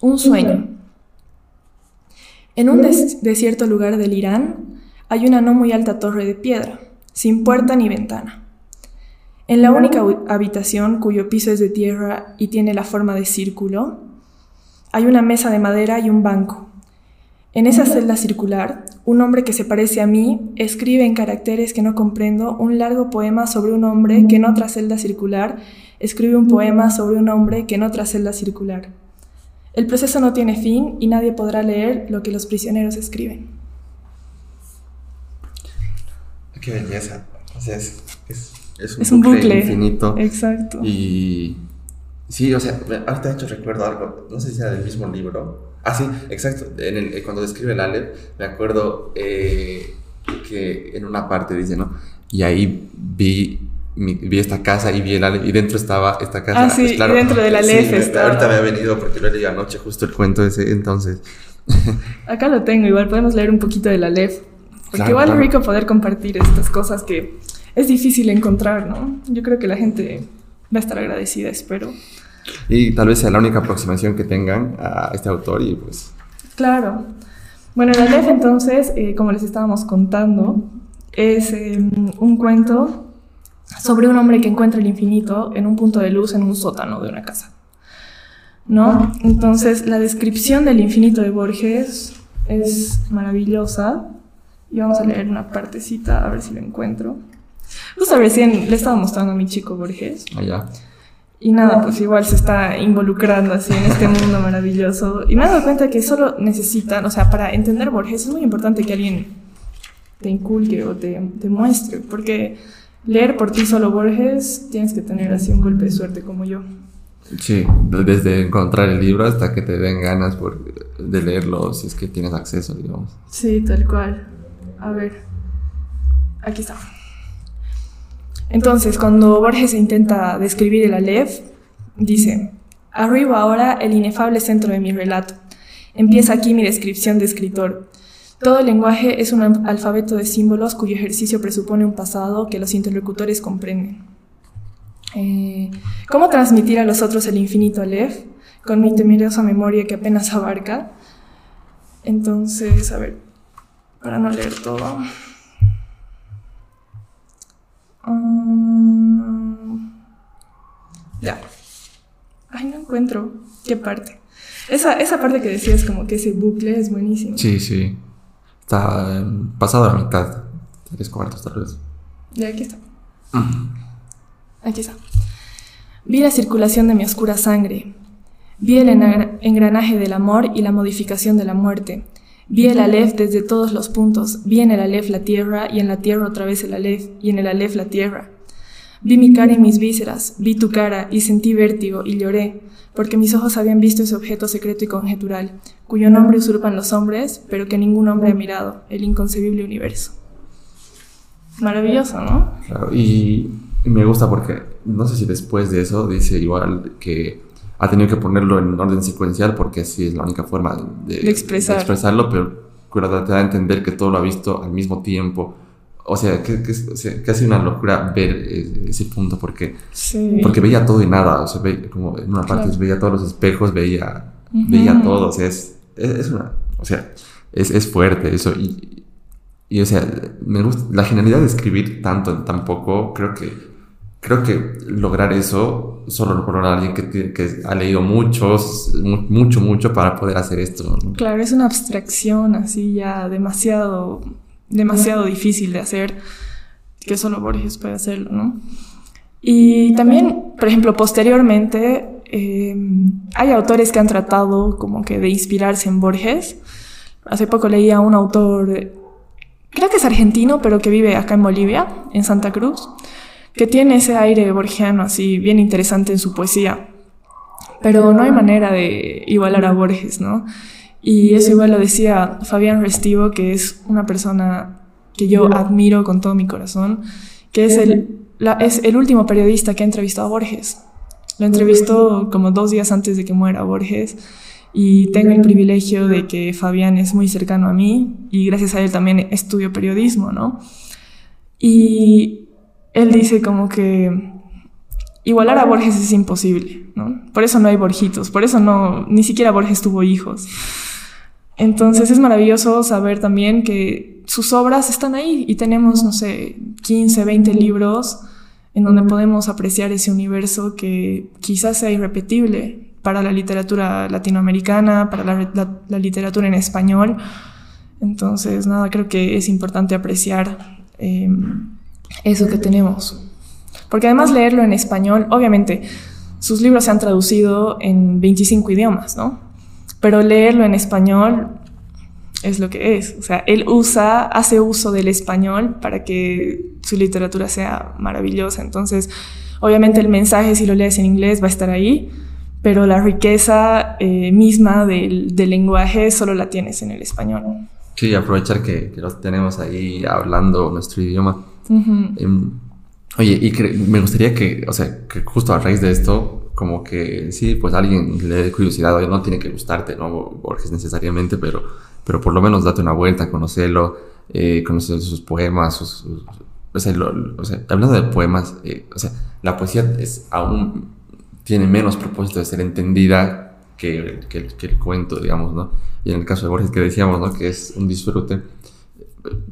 Un sueño. En un desierto lugar del Irán hay una no muy alta torre de piedra, sin puerta ni ventana. En la única habitación cuyo piso es de tierra y tiene la forma de círculo, hay una mesa de madera y un banco. En esa celda circular, un hombre que se parece a mí escribe en caracteres que no comprendo un largo poema sobre un hombre que en otra celda circular escribe un poema sobre un hombre que en otra celda circular. El proceso no tiene fin y nadie podrá leer lo que los prisioneros escriben. Qué belleza. O sea, es, un, bucle infinito. Exacto. Y Sí, o sea, ahorita de hecho recuerdo algo, no sé si era del mismo libro. Ah, sí, exacto. En el, eh, cuando describe el Aleph, me acuerdo eh, que en una parte dice, ¿no? Y ahí vi, vi esta casa y vi el Aleph y dentro estaba esta casa. Ah, sí, pues, claro, dentro del Aleph sí, Ahorita me ha venido porque lo leí anoche justo el cuento ese, entonces. [LAUGHS] Acá lo tengo, igual podemos leer un poquito del Aleph. Porque igual es rico poder compartir estas cosas que es difícil encontrar, ¿no? Yo creo que la gente va a estar agradecida, espero. Y tal vez sea la única aproximación que tengan a este autor y pues... Claro. Bueno, la Aleph entonces, eh, como les estábamos contando, es em, un cuento sobre un hombre que encuentra el infinito en un punto de luz en un sótano de una casa. ¿No? Entonces, la descripción del infinito de Borges es maravillosa. Y vamos a leer una partecita, a ver si lo encuentro. Justo recién le estaba mostrando a mi chico Borges. Allá. Ah, y nada, pues igual se está involucrando así en este mundo maravilloso. Y me he dado cuenta que solo necesitan, o sea, para entender Borges es muy importante que alguien te inculque o te, te muestre, porque leer por ti solo Borges, tienes que tener así un golpe de suerte como yo. Sí, desde encontrar el libro hasta que te den ganas por, de leerlo, si es que tienes acceso, digamos. Sí, tal cual. A ver, aquí está. Entonces, cuando Borges intenta describir el Aleph, dice, arriba ahora el inefable centro de mi relato. Empieza aquí mi descripción de escritor. Todo el lenguaje es un alfabeto de símbolos cuyo ejercicio presupone un pasado que los interlocutores comprenden. Eh, ¿Cómo transmitir a los otros el infinito Aleph con mi temerosa memoria que apenas abarca? Entonces, a ver, para no leer todo. Um, ya. Ay, no encuentro qué parte. Esa, esa parte que decías, como que ese bucle es buenísimo. Sí, sí. Está pasado a la mitad. Tres cuartos, tal vez. Ya, aquí está. Aquí está. Vi la circulación de mi oscura sangre. Vi el engranaje del amor y la modificación de la muerte. Vi el Aleph desde todos los puntos. Vi en el Aleph la tierra y en la tierra otra vez el Aleph y en el Aleph la tierra. Vi mi cara y mis vísceras, vi tu cara y sentí vértigo y lloré, porque mis ojos habían visto ese objeto secreto y conjetural, cuyo nombre usurpan los hombres, pero que ningún hombre ha mirado, el inconcebible universo. Maravilloso, ¿no? Claro, y me gusta porque no sé si después de eso dice igual que ha tenido que ponerlo en orden secuencial porque así es la única forma de, expresarlo, pero te da a entender que todo lo ha visto al mismo tiempo. O sea, que, que, o ha sido una locura ver ese punto porque, porque veía todo y nada. O sea, como en una parte veía todos los espejos, veía, veía todo. O sea, es, es, una, o sea, es, es fuerte eso. Y, y, o sea, me gusta la genialidad de escribir tanto en tan poco, creo que creo que lograr eso solo lo logra alguien que, que, ha leído muchos, mucho, mucho para poder hacer esto. Claro, es una abstracción así ya demasiado, demasiado difícil de hacer, que solo Borges puede hacerlo, ¿no? Y también, por ejemplo, posteriormente, eh, hay autores que han tratado como que de inspirarse en Borges. Hace poco leía a un autor, creo que es argentino, pero que vive acá en Bolivia, en Santa Cruz que tiene ese aire borgiano así bien interesante en su poesía. Pero no hay manera de igualar a Borges, ¿no? Y eso igual lo decía Fabián Restivo, que es una persona que yo admiro con todo mi corazón, que es el, es el último periodista que ha entrevistado a Borges. Lo entrevistó como dos días antes de que muera Borges y tengo el privilegio de que Fabián es muy cercano a mí y gracias a él también estudio periodismo, ¿no? Y él dice como que igualar a Borges es imposible, ¿no? Por eso no hay Borjitos, por eso no, ni siquiera Borges tuvo hijos. Entonces es maravilloso saber también que sus obras están ahí y tenemos, no sé, 15, 20 libros en donde podemos apreciar ese universo que quizás sea irrepetible para la literatura latinoamericana, para la, literatura en español. Entonces, nada, creo que es importante apreciar. Em, eso que tenemos. Porque además leerlo en español, obviamente, sus libros se han traducido en 25 idiomas, ¿no? Pero leerlo en español es lo que es. O sea, él usa, hace uso del español para que su literatura sea maravillosa. Entonces, obviamente el mensaje si lo lees en inglés va a estar ahí, pero la riqueza eh, misma del, lenguaje solo la tienes en el español. Sí, aprovechar que, que los tenemos ahí hablando nuestro idioma Em, oye, y me gustaría que, o sea, que justo a raíz de esto, como que sí, pues alguien le dé curiosidad, oye, no tiene que gustarte, ¿no? Borges necesariamente, pero, pero por lo menos date una vuelta, conocerlo, eh, conocer sus poemas, sus, o, sea, hablando de poemas, eh, o sea, la poesía es aún tiene menos propósito de ser entendida que, que, que, el cuento, digamos, ¿no? Y en el caso de Borges que decíamos, ¿no? Que es un disfrute,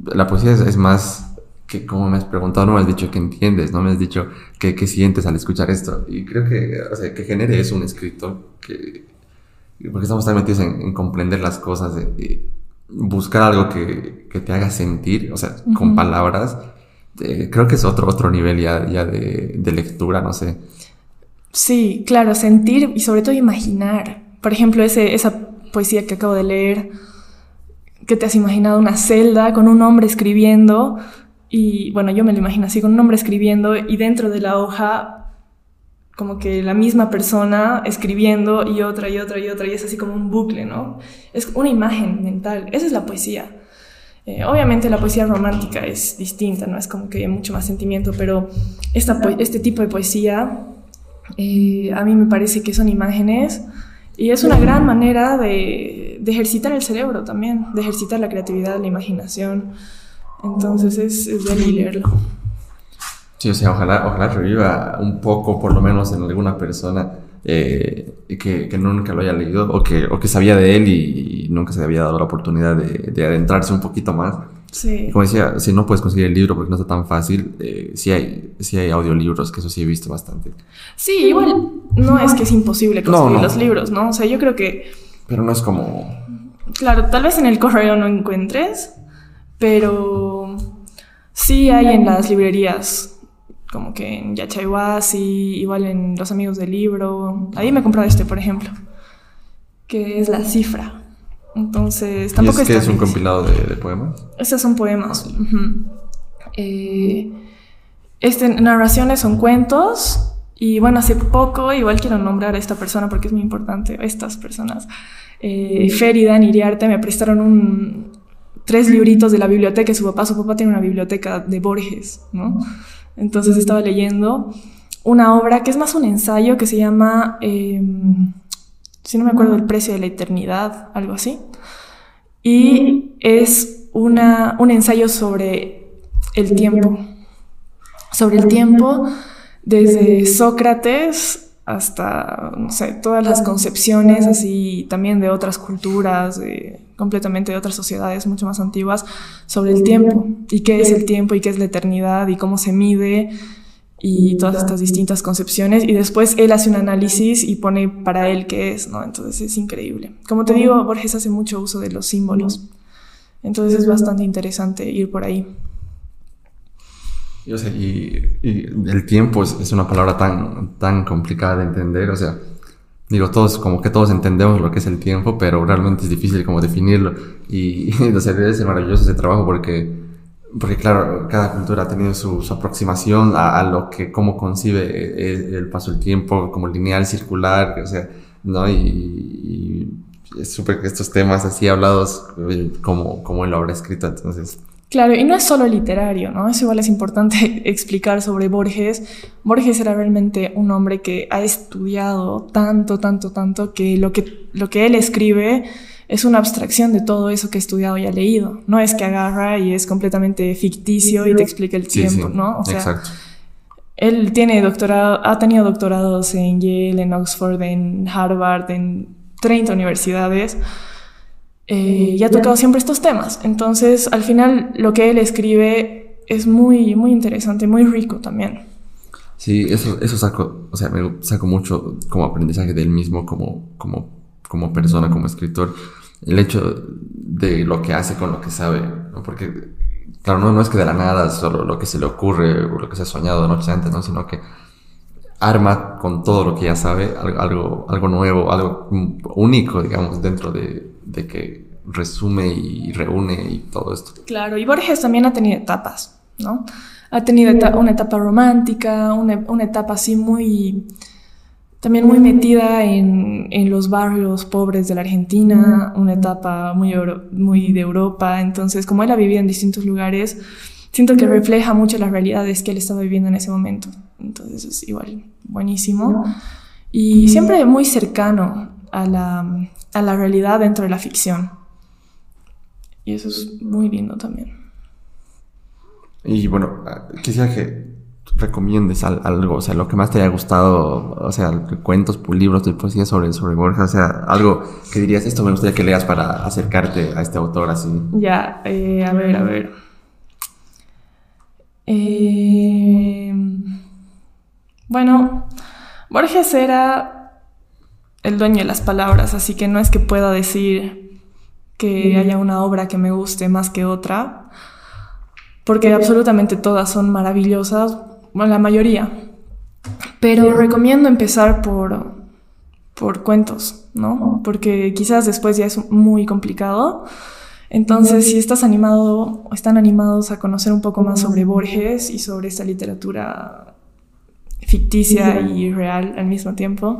la poesía es más que como me has preguntado, no me has dicho que entiendes, no me has dicho qué sientes al escuchar esto. Y creo que, o sea, que genere eso un escrito, que, porque estamos tan metidos en, comprender las cosas, de, buscar algo que, que, te haga sentir, o sea, con palabras, eh, creo que es otro, otro nivel ya, ya de, de, lectura, no sé. Sí, claro, sentir y sobre todo imaginar. Por ejemplo, ese, esa poesía que acabo de leer, que te has imaginado una celda con un hombre escribiendo, y bueno, yo me lo imagino así, con un hombre escribiendo y dentro de la hoja como que la misma persona escribiendo y otra y otra y otra y es así como un bucle, ¿no? Es una imagen mental, esa es la poesía. Eh, obviamente la poesía romántica es distinta, ¿no? Es como que hay mucho más sentimiento, pero esta este tipo de poesía eh, a mí me parece que son imágenes y es una gran manera de, de, ejercitar el cerebro también, de ejercitar la creatividad, la imaginación. Entonces es, es de leerlo. Sí, o sea, ojalá, ojalá reviva un poco, por lo menos en alguna persona eh, que, que, nunca lo haya leído o que, o que sabía de él y, nunca se había dado la oportunidad de, de, adentrarse un poquito más. Sí. Como decía, si no puedes conseguir el libro porque no está tan fácil, eh, sí, hay, sí hay audiolibros, que eso sí he visto bastante. Sí, igual no es que es imposible conseguir los libros, ¿no? O sea, yo creo que... Pero no es como... Claro, tal vez en el correo no encuentres, pero sí hay en las librerías como que en Yachayhuasi, igual en Los Amigos del Libro. Ahí me he comprado este, por ejemplo, que es La Cifra. Entonces, tampoco ¿Y es que es un compilado de, poemas? Estos son poemas. Eh, este, narraciones son cuentos. Y bueno, hace poco, igual quiero nombrar a esta persona porque es muy importante, estas personas. Eh, Fer y Dan Iriarte me prestaron un, tres libritos de la biblioteca. Su papá, su papá tiene una biblioteca de Borges, ¿no? Entonces estaba leyendo una obra que es más un ensayo que se llama, em, si no me acuerdo, El precio de la eternidad, algo así. Y es una, un ensayo sobre el tiempo, sobre el tiempo desde Sócrates hasta, no sé, todas las concepciones así también de otras culturas, de, completamente de otras sociedades mucho más antiguas, sobre el tiempo y qué es el tiempo y qué es la eternidad y cómo se mide y todas estas distintas concepciones. Y después él hace un análisis y pone para él qué es, ¿no? Entonces es increíble. Como te digo, Borges hace mucho uso de los símbolos, entonces es bastante interesante ir por ahí. Y, o sea, y, el tiempo es, una palabra tan, tan complicada de entender, o sea, digo, todos, como que todos entendemos lo que es el tiempo, pero realmente es difícil como definirlo. Y, [LAUGHS] o debe ser maravilloso ese trabajo porque, porque claro, cada cultura ha tenido su, aproximación a, lo que, cómo concibe el, paso del tiempo, como lineal, circular, o sea, ¿no? Y, es súper que estos temas así hablados eh, como, como él lo habrá escrito, entonces Claro, y no es solo literario, ¿no? Eso igual es importante [LAUGHS] explicar sobre Borges. Borges era realmente un hombre que ha estudiado tanto, tanto, tanto, que lo que, lo que él escribe es una abstracción de todo eso que ha estudiado y ha leído. No es que agarra y es completamente ficticio y te explica el tiempo, ¿no? O sea, exacto. Él tiene doctorado, ha tenido doctorados en Yale, en Oxford, en Harvard, en 30 universidades eh, y ha tocado siempre estos temas. Entonces, al final, lo que él escribe es muy, muy interesante, muy rico también. Sí, eso, eso saco, o sea, me saco mucho como aprendizaje de él mismo, como, como, como persona, como escritor. El hecho de lo que hace con lo que sabe, ¿no? Porque, claro, no, no es que de la nada solo lo que se le ocurre o lo que se ha soñado noche antes, ¿no? Sino que arma con todo lo que ya sabe algo, algo nuevo, algo único, digamos, dentro de, de que resume y reúne y todo esto. Claro, y Borges también ha tenido etapas, ¿no? Ha tenido una etapa romántica, una, una, etapa así muy, también muy metida en, en, los barrios pobres de la Argentina, una etapa muy, muy de Europa, entonces como él ha vivido en distintos lugares, siento que refleja mucho las realidades que él estaba viviendo en ese momento, entonces es igual buenísimo. Y siempre muy cercano a la, a la realidad dentro de la ficción. Y eso es muy lindo también. Y bueno, quisiera que recomiendes algo, o sea, lo que más te haya gustado, o sea, cuentos, libros de poesía sobre, sobre Borges, o sea, algo que dirías, esto me gustaría que leas para acercarte a este autor así. Ya, eh, a ver, a ver. Eh, bueno, Borges era el dueño de las palabras, así que no es que pueda decir que haya una obra que me guste más que otra, porque absolutamente todas son maravillosas, bueno, la mayoría. Pero recomiendo empezar por, por cuentos, ¿no? Porque quizás después ya es muy complicado. Entonces, si estás animado o están animados a conocer un poco más sobre Borges y sobre esta literatura ficticia y real al mismo tiempo,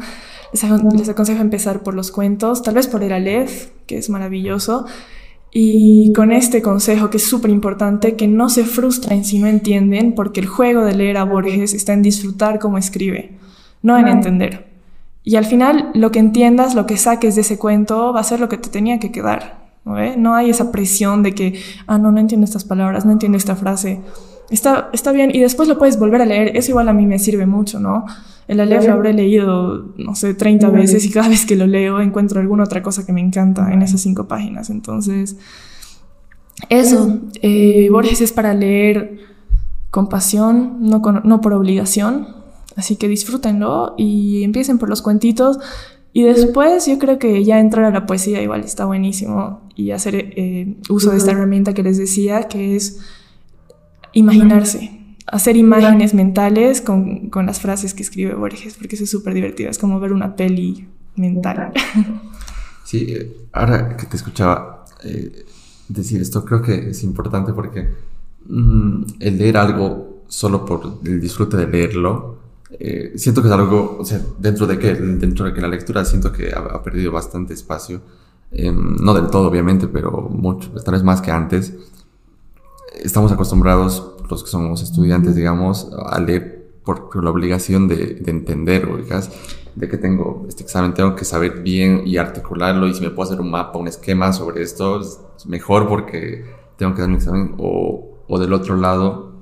les, aconsejo empezar por los cuentos, tal vez por el Aleph, que es maravilloso, y con este consejo que es súper importante, que no se frustren si no entienden, porque el juego de leer a Borges está en disfrutar cómo escribe, no en entender. Y al final, lo que entiendas, lo que saques de ese cuento, va a ser lo que te tenía que quedar. ¿no, no hay esa presión de que, ah, no, no entiendo estas palabras, no entiendo esta frase. Está, está bien, y después lo puedes volver a leer. Eso igual a mí me sirve mucho, ¿no? El Aleph lo habré leído, no sé, 30 veces y cada vez que lo leo encuentro alguna otra cosa que me encanta en esas cinco páginas. Entonces, eso, eh, Borges es para leer con pasión, no, no por obligación. Así que disfrútenlo y empiecen por los cuentitos. Y después yo creo que ya entrar a la poesía igual está buenísimo y hacer eh, uso de esta herramienta que les decía, que es imaginarse hacer imágenes mentales con, con, las frases que escribe Borges, porque eso es súper divertido, es como ver una peli mental. [LAUGHS] Sí, eh, ahora que te escuchaba eh, decir esto, creo que es importante porque mm, el leer algo solo por el disfrute de leerlo, eh, siento que es algo, o sea, dentro de que, dentro de que la lectura siento que ha, ha perdido bastante espacio, em, no del todo obviamente, pero mucho, tal vez más que antes. Estamos acostumbrados los que somos estudiantes, digamos, a leer por, la obligación de, entender, ubicas, de que tengo este examen, tengo que saber bien y articularlo y si me puedo hacer un mapa, un esquema sobre esto, es mejor porque tengo que dar un examen o, o del otro lado,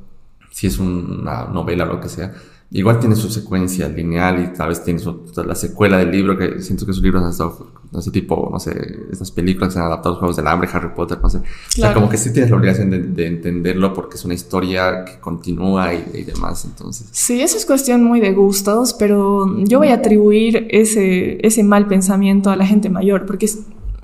si es una novela o lo que sea, igual tiene su secuencia lineal y tal vez tiene la secuela del libro, que siento que sus libros han estado, no sé, tipo, no sé, estas películas que se han adaptado a los Juegos del Hambre, Harry Potter, no sé. O sea, como que sí tienes la obligación de, entenderlo porque es una historia que continúa y, demás, entonces. Sí, eso es cuestión muy de gustos, pero yo voy a atribuir ese, ese mal pensamiento a la gente mayor, porque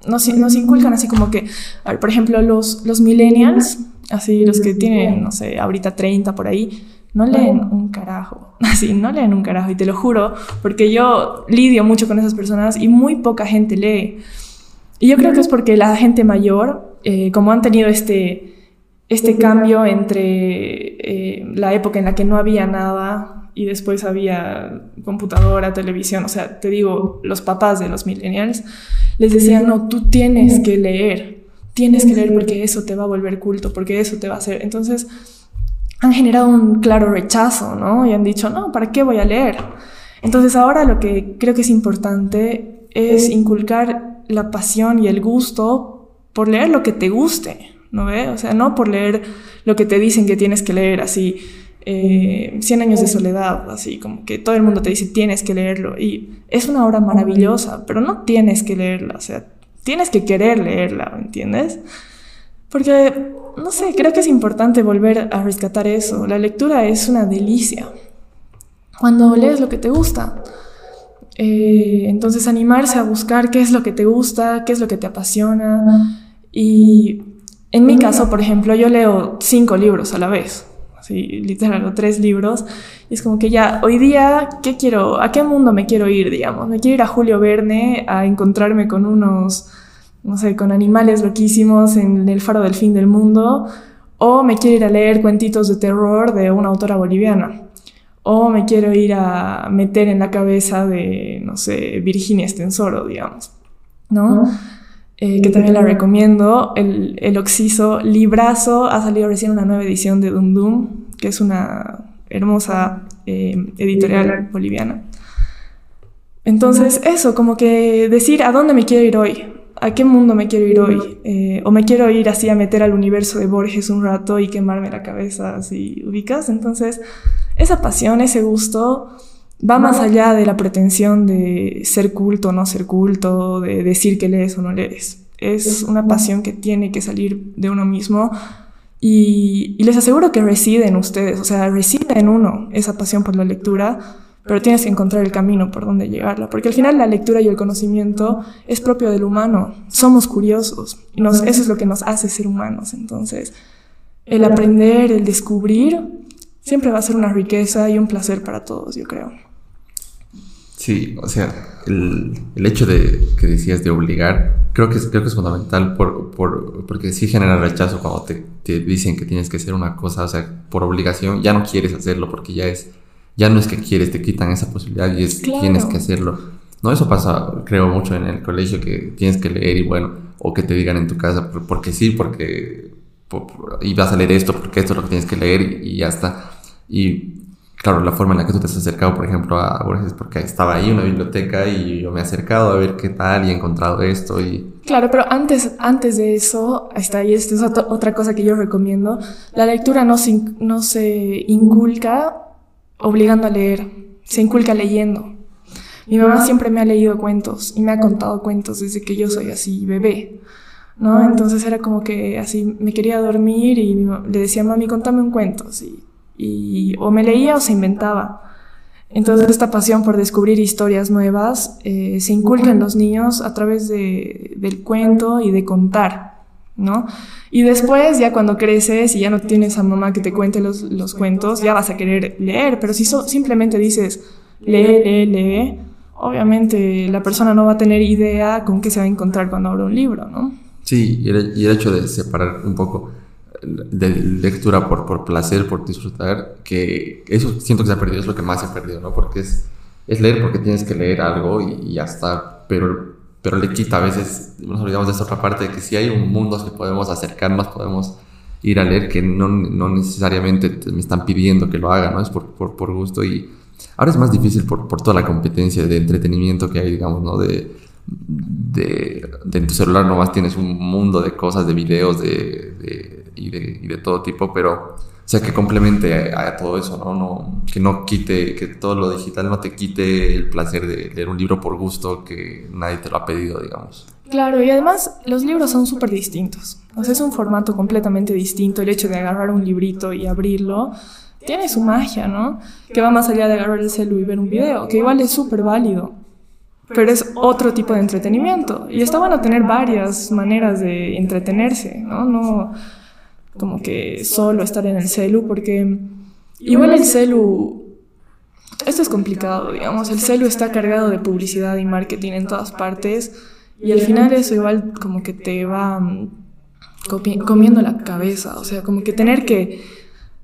nos, nos inculcan así como que, a ver, por ejemplo, los, los millennials, así los que tienen, no sé, ahorita 30 por ahí, no leen un carajo, [LAUGHS] así, no leen un carajo, y te lo juro, porque yo lidio mucho con esas personas y muy poca gente lee. Y yo creo que es porque la gente mayor, eh, como han tenido este, este cambio entre eh, la época en la que no había nada y después había computadora, televisión, o sea, te digo, los papás de los millennials, les decían, no, tú tienes que leer, tienes que leer porque eso te va a volver culto, porque eso te va a hacer. Entonces, han generado un claro rechazo, ¿no? Y han dicho, no, ¿para qué voy a leer? Entonces ahora lo que creo que es importante es inculcar la pasión y el gusto por leer lo que te guste, ¿no ve? O sea, no por leer lo que te dicen que tienes que leer, así, eh, 100 años de soledad, así como que todo el mundo te dice tienes que leerlo y es una obra maravillosa, pero no tienes que leerla, o sea, tienes que querer leerla, ¿me entiendes? Porque no sé, creo que es importante volver a rescatar eso. La lectura es una delicia. Cuando lees lo que te gusta. Eh, entonces animarse a buscar qué es lo que te gusta, qué es lo que te apasiona. Y en mi caso, por ejemplo, yo leo cinco libros a la vez. Así, literal, o tres libros. Y es como que ya, hoy día, ¿qué quiero? ¿A qué mundo me quiero ir, digamos? Me quiero ir a Julio Verne a encontrarme con unos no sé, con animales loquísimos en el faro del fin del mundo, o me quiero ir a leer cuentitos de terror de una autora boliviana, o me quiero ir a meter en la cabeza de, no sé, Virginia Estensoro, digamos, ¿no? Eh, que también la recomiendo, el, el Oxiso Librazo, ha salido recién una nueva edición de Dum Dum, que es una hermosa eh, editorial boliviana. Entonces, eso, como que decir a dónde me quiero ir hoy, ¿a qué mundo me quiero ir hoy? Eh, o me quiero ir así a meter al universo de Borges un rato y quemarme la cabeza, así ubicas. Entonces, esa pasión, ese gusto va más allá de la pretensión de ser culto o no ser culto, de decir que lees o no lees. Es una pasión que tiene que salir de uno mismo y, y les aseguro que reside en ustedes, o sea, reside en uno esa pasión por la lectura pero tienes que encontrar el camino por donde llegarla, porque al final la lectura y el conocimiento es propio del humano, somos curiosos, y eso es lo que nos hace ser humanos, entonces el aprender, el descubrir, siempre va a ser una riqueza y un placer para todos, yo creo. Sí, o sea, el, el, hecho de que decías de obligar, creo que es, creo que es fundamental por, por, porque sí genera rechazo cuando te, te, dicen que tienes que hacer una cosa, o sea, por obligación, ya no quieres hacerlo porque ya es, ya no es que quieres, te quitan esa posibilidad y es claro. tienes que hacerlo. No, eso pasa, creo, mucho en el colegio, que tienes que leer y bueno, o que te digan en tu casa, porque sí, porque y vas a leer esto, porque esto es lo que tienes que leer y, y ya está. Y claro, la forma en la que tú te has acercado, por ejemplo, a Borges es porque estaba ahí en una biblioteca y yo me he acercado a ver qué tal y he encontrado esto y... Claro, pero antes, antes de eso, está ahí, esta es otra cosa que yo recomiendo, la lectura no se, no se inculca obligando a leer, se inculca leyendo. Mi mamá siempre me ha leído cuentos y me ha contado cuentos desde que yo soy así bebé. ¿no? Entonces era como que así me quería dormir y le decía, mami, contame un cuento. Sí y o me leía o se inventaba. Entonces esta pasión por descubrir historias nuevas eh, se inculca en los niños a través de, del cuento y de contar, ¿no? Y después, ya cuando creces y ya no tienes a mamá que te cuente los, los cuentos, ya vas a querer leer, pero si simplemente dices, lee, lee, lee, obviamente la persona no va a tener idea con qué se va a encontrar cuando abra un libro, ¿no? Sí, y el, y hecho de separar un poco de lectura por, por placer, por disfrutar, que eso siento que se ha perdido, es lo que más se ha perdido, ¿no? Porque es, es leer porque tienes que leer algo y, ya está, pero, pero le quita a veces, nos olvidamos de esa otra parte, de que si hay un mundo que podemos acercarnos, podemos ir a leer, que no, no necesariamente me están pidiendo que lo haga, ¿no? Es por, por, por gusto y ahora es más difícil por, por, toda la competencia de entretenimiento que hay, digamos, ¿no? De, de, de en tu celular nomás tienes un mundo de cosas, de videos, de, de y de, y de todo tipo, pero sea, que complemente a, a, todo eso, ¿no? ¿no? Que no quite, que todo lo digital no te quite el placer de leer un libro por gusto que nadie te lo ha pedido, digamos. Claro, y además los libros son súper distintos. O sea, es un formato completamente distinto. El hecho de agarrar un librito y abrirlo tiene su magia, ¿no? Que va más allá de agarrar el celu y ver un video, que igual es súper válido. Pero es otro tipo de entretenimiento. Y está bueno tener varias maneras de entretenerse, ¿no? No como que solo estar en el celu, porque igual el celu, esto es complicado, digamos, el celu está cargado de publicidad y marketing en todas partes y al final eso igual como que te va mm, comiendo la cabeza, o sea, como que tener que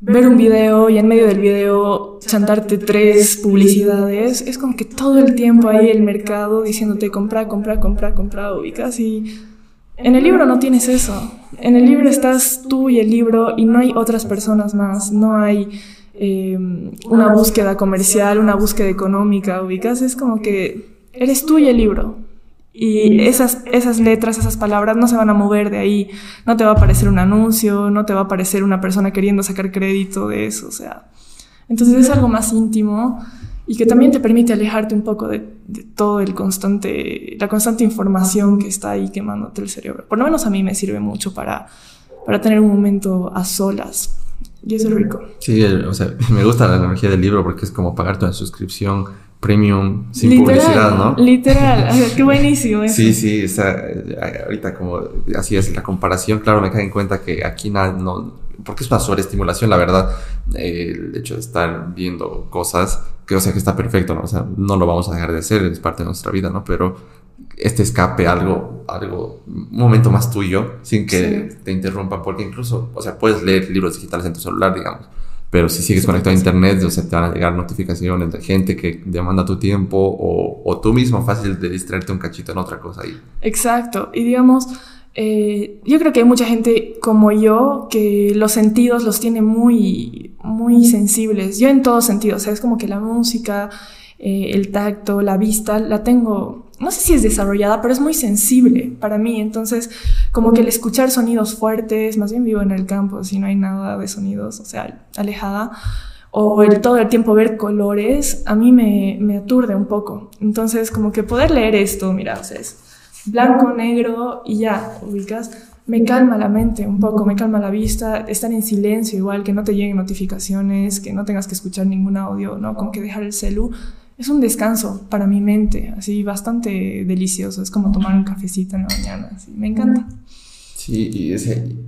ver un video y en medio del video chantarte tres publicidades, es como que todo el tiempo ahí el mercado diciéndote compra, compra, compra, compra, ubicas y en el libro no tienes eso. En el libro estás tú y el libro y no hay otras personas más. No hay eh, una búsqueda comercial, una búsqueda económica, ubicas. Es como que eres tú y el libro. Y esas, esas letras, esas palabras no se van a mover de ahí. No te va a aparecer un anuncio, no te va a aparecer una persona queriendo sacar crédito de eso. O sea, entonces es algo más íntimo y que también te permite alejarte un poco de, de, todo el constante, la constante información que está ahí quemándote el cerebro. Por lo menos a mí me sirve mucho para, para tener un momento a solas. Y eso es rico. Sí, o sea, [LAUGHS] me gusta la energía del libro porque es como pagarte una suscripción premium sin literal, publicidad, ¿no? Literal, qué [LAUGHS] buenísimo eso. Sí, sí, o sea, ahorita como así es la comparación, claro, me cae en cuenta que aquí nada, no, porque es una sobreestimulación, la verdad, eh, el hecho de estar viendo cosas que, o sea, que está perfecto, ¿no? O sea, no lo vamos a dejar de hacer, es parte de nuestra vida, ¿no? Pero este escape, algo, algo, un momento más tuyo, sin que sí. te interrumpan, porque incluso, o sea, puedes leer libros digitales en tu celular, digamos, pero si sigues sí, conectado a internet, o sea, te van a llegar notificaciones de gente que demanda tu tiempo o, o tú mismo fácil de distraerte un cachito en otra cosa ahí. Exacto, y digamos, eh, yo creo que hay mucha gente como yo que los sentidos los tiene muy, muy sensibles. Yo en todos sentidos, o sea, es como que la música, eh, el tacto, la vista, la tengo, no sé si es desarrollada, pero es muy sensible para mí. Entonces, como que el escuchar sonidos fuertes, más bien vivo en el campo, si no hay nada de sonidos, o sea, alejada, o el todo el tiempo ver colores, a mí me, me aturde un poco. Entonces, como que poder leer esto, mira, o sea, es blanco, negro y ya, ubicas. Me calma la mente un poco, me calma la vista, estar en silencio igual, que no te lleguen notificaciones, que no tengas que escuchar ningún audio, ¿no? Como que dejar el celu. Es un descanso para mi mente, así bastante delicioso. Es como tomar un cafecito en la mañana, así. Me encanta. Sí, y,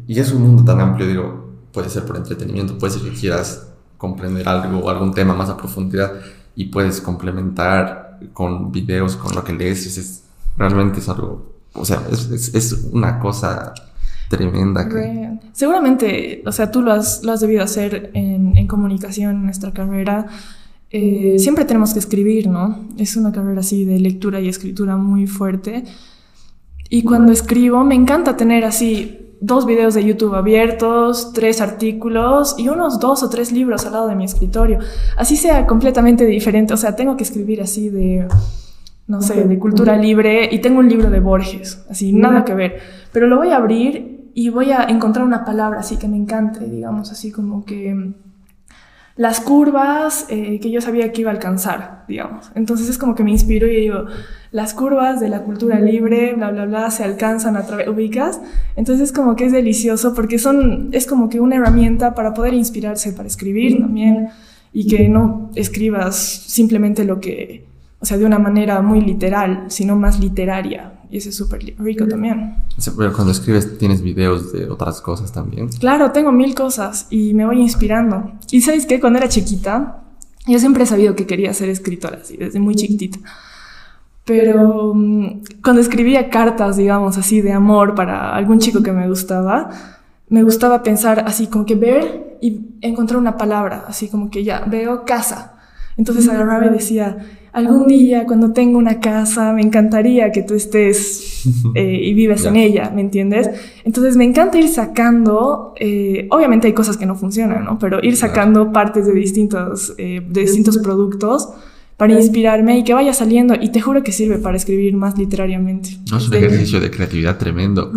y es un mundo tan amplio, digo, puede ser por entretenimiento, puede ser que quieras comprender algo o algún tema más a profundidad y puedes complementar con videos, con lo que lees, es, realmente es algo, o sea, es, una cosa tremenda. Que... Seguramente, o sea, tú lo has, lo has debido hacer en, en comunicación en nuestra carrera. Eh, siempre tenemos que escribir, ¿no? Es una carrera así de lectura y escritura muy fuerte. Y cuando escribo, me encanta tener así dos videos de YouTube abiertos, tres artículos y unos dos o tres libros al lado de mi escritorio. Así sea completamente diferente. O sea, tengo que escribir así de, no sé, de cultura libre y tengo un libro de Borges, así, nada que ver. Pero lo voy a abrir y voy a encontrar una palabra así que me encante, digamos, así como que las curvas eh, que yo sabía que iba a alcanzar, digamos. Entonces es como que me inspiro y digo, las curvas de la cultura libre, bla, bla, bla, se alcanzan a través, ubicas. Entonces es como que es delicioso porque son, es como que una herramienta para poder inspirarse para escribir también y que no escribas simplemente lo que, o sea, de una manera muy literal, sino más literaria. Y eso es súper rico también. Pero cuando escribes, ¿tienes videos de otras cosas también? Claro, tengo mil cosas y me voy inspirando. Y sabes qué, cuando era chiquita, yo siempre he sabido que quería ser escritora, así, desde muy chiquitita. Pero mm, cuando escribía cartas, digamos así, de amor para algún chico que me gustaba, me gustaba pensar así, como que ver y encontrar una palabra, así como que ya, veo casa. Entonces agarraba y decía, algún día cuando tenga una casa me encantaría que tú estés [LAUGHS] eh, y vives en ella, ¿me entiendes? Entonces me encanta ir sacando, eh, obviamente hay cosas que no funcionan, ¿no? Pero ir sacando partes de distintos, eh, de distintos productos para inspirarme y que vaya saliendo. Y te juro que sirve para escribir más literariamente. No, es un ejercicio de creatividad tremendo.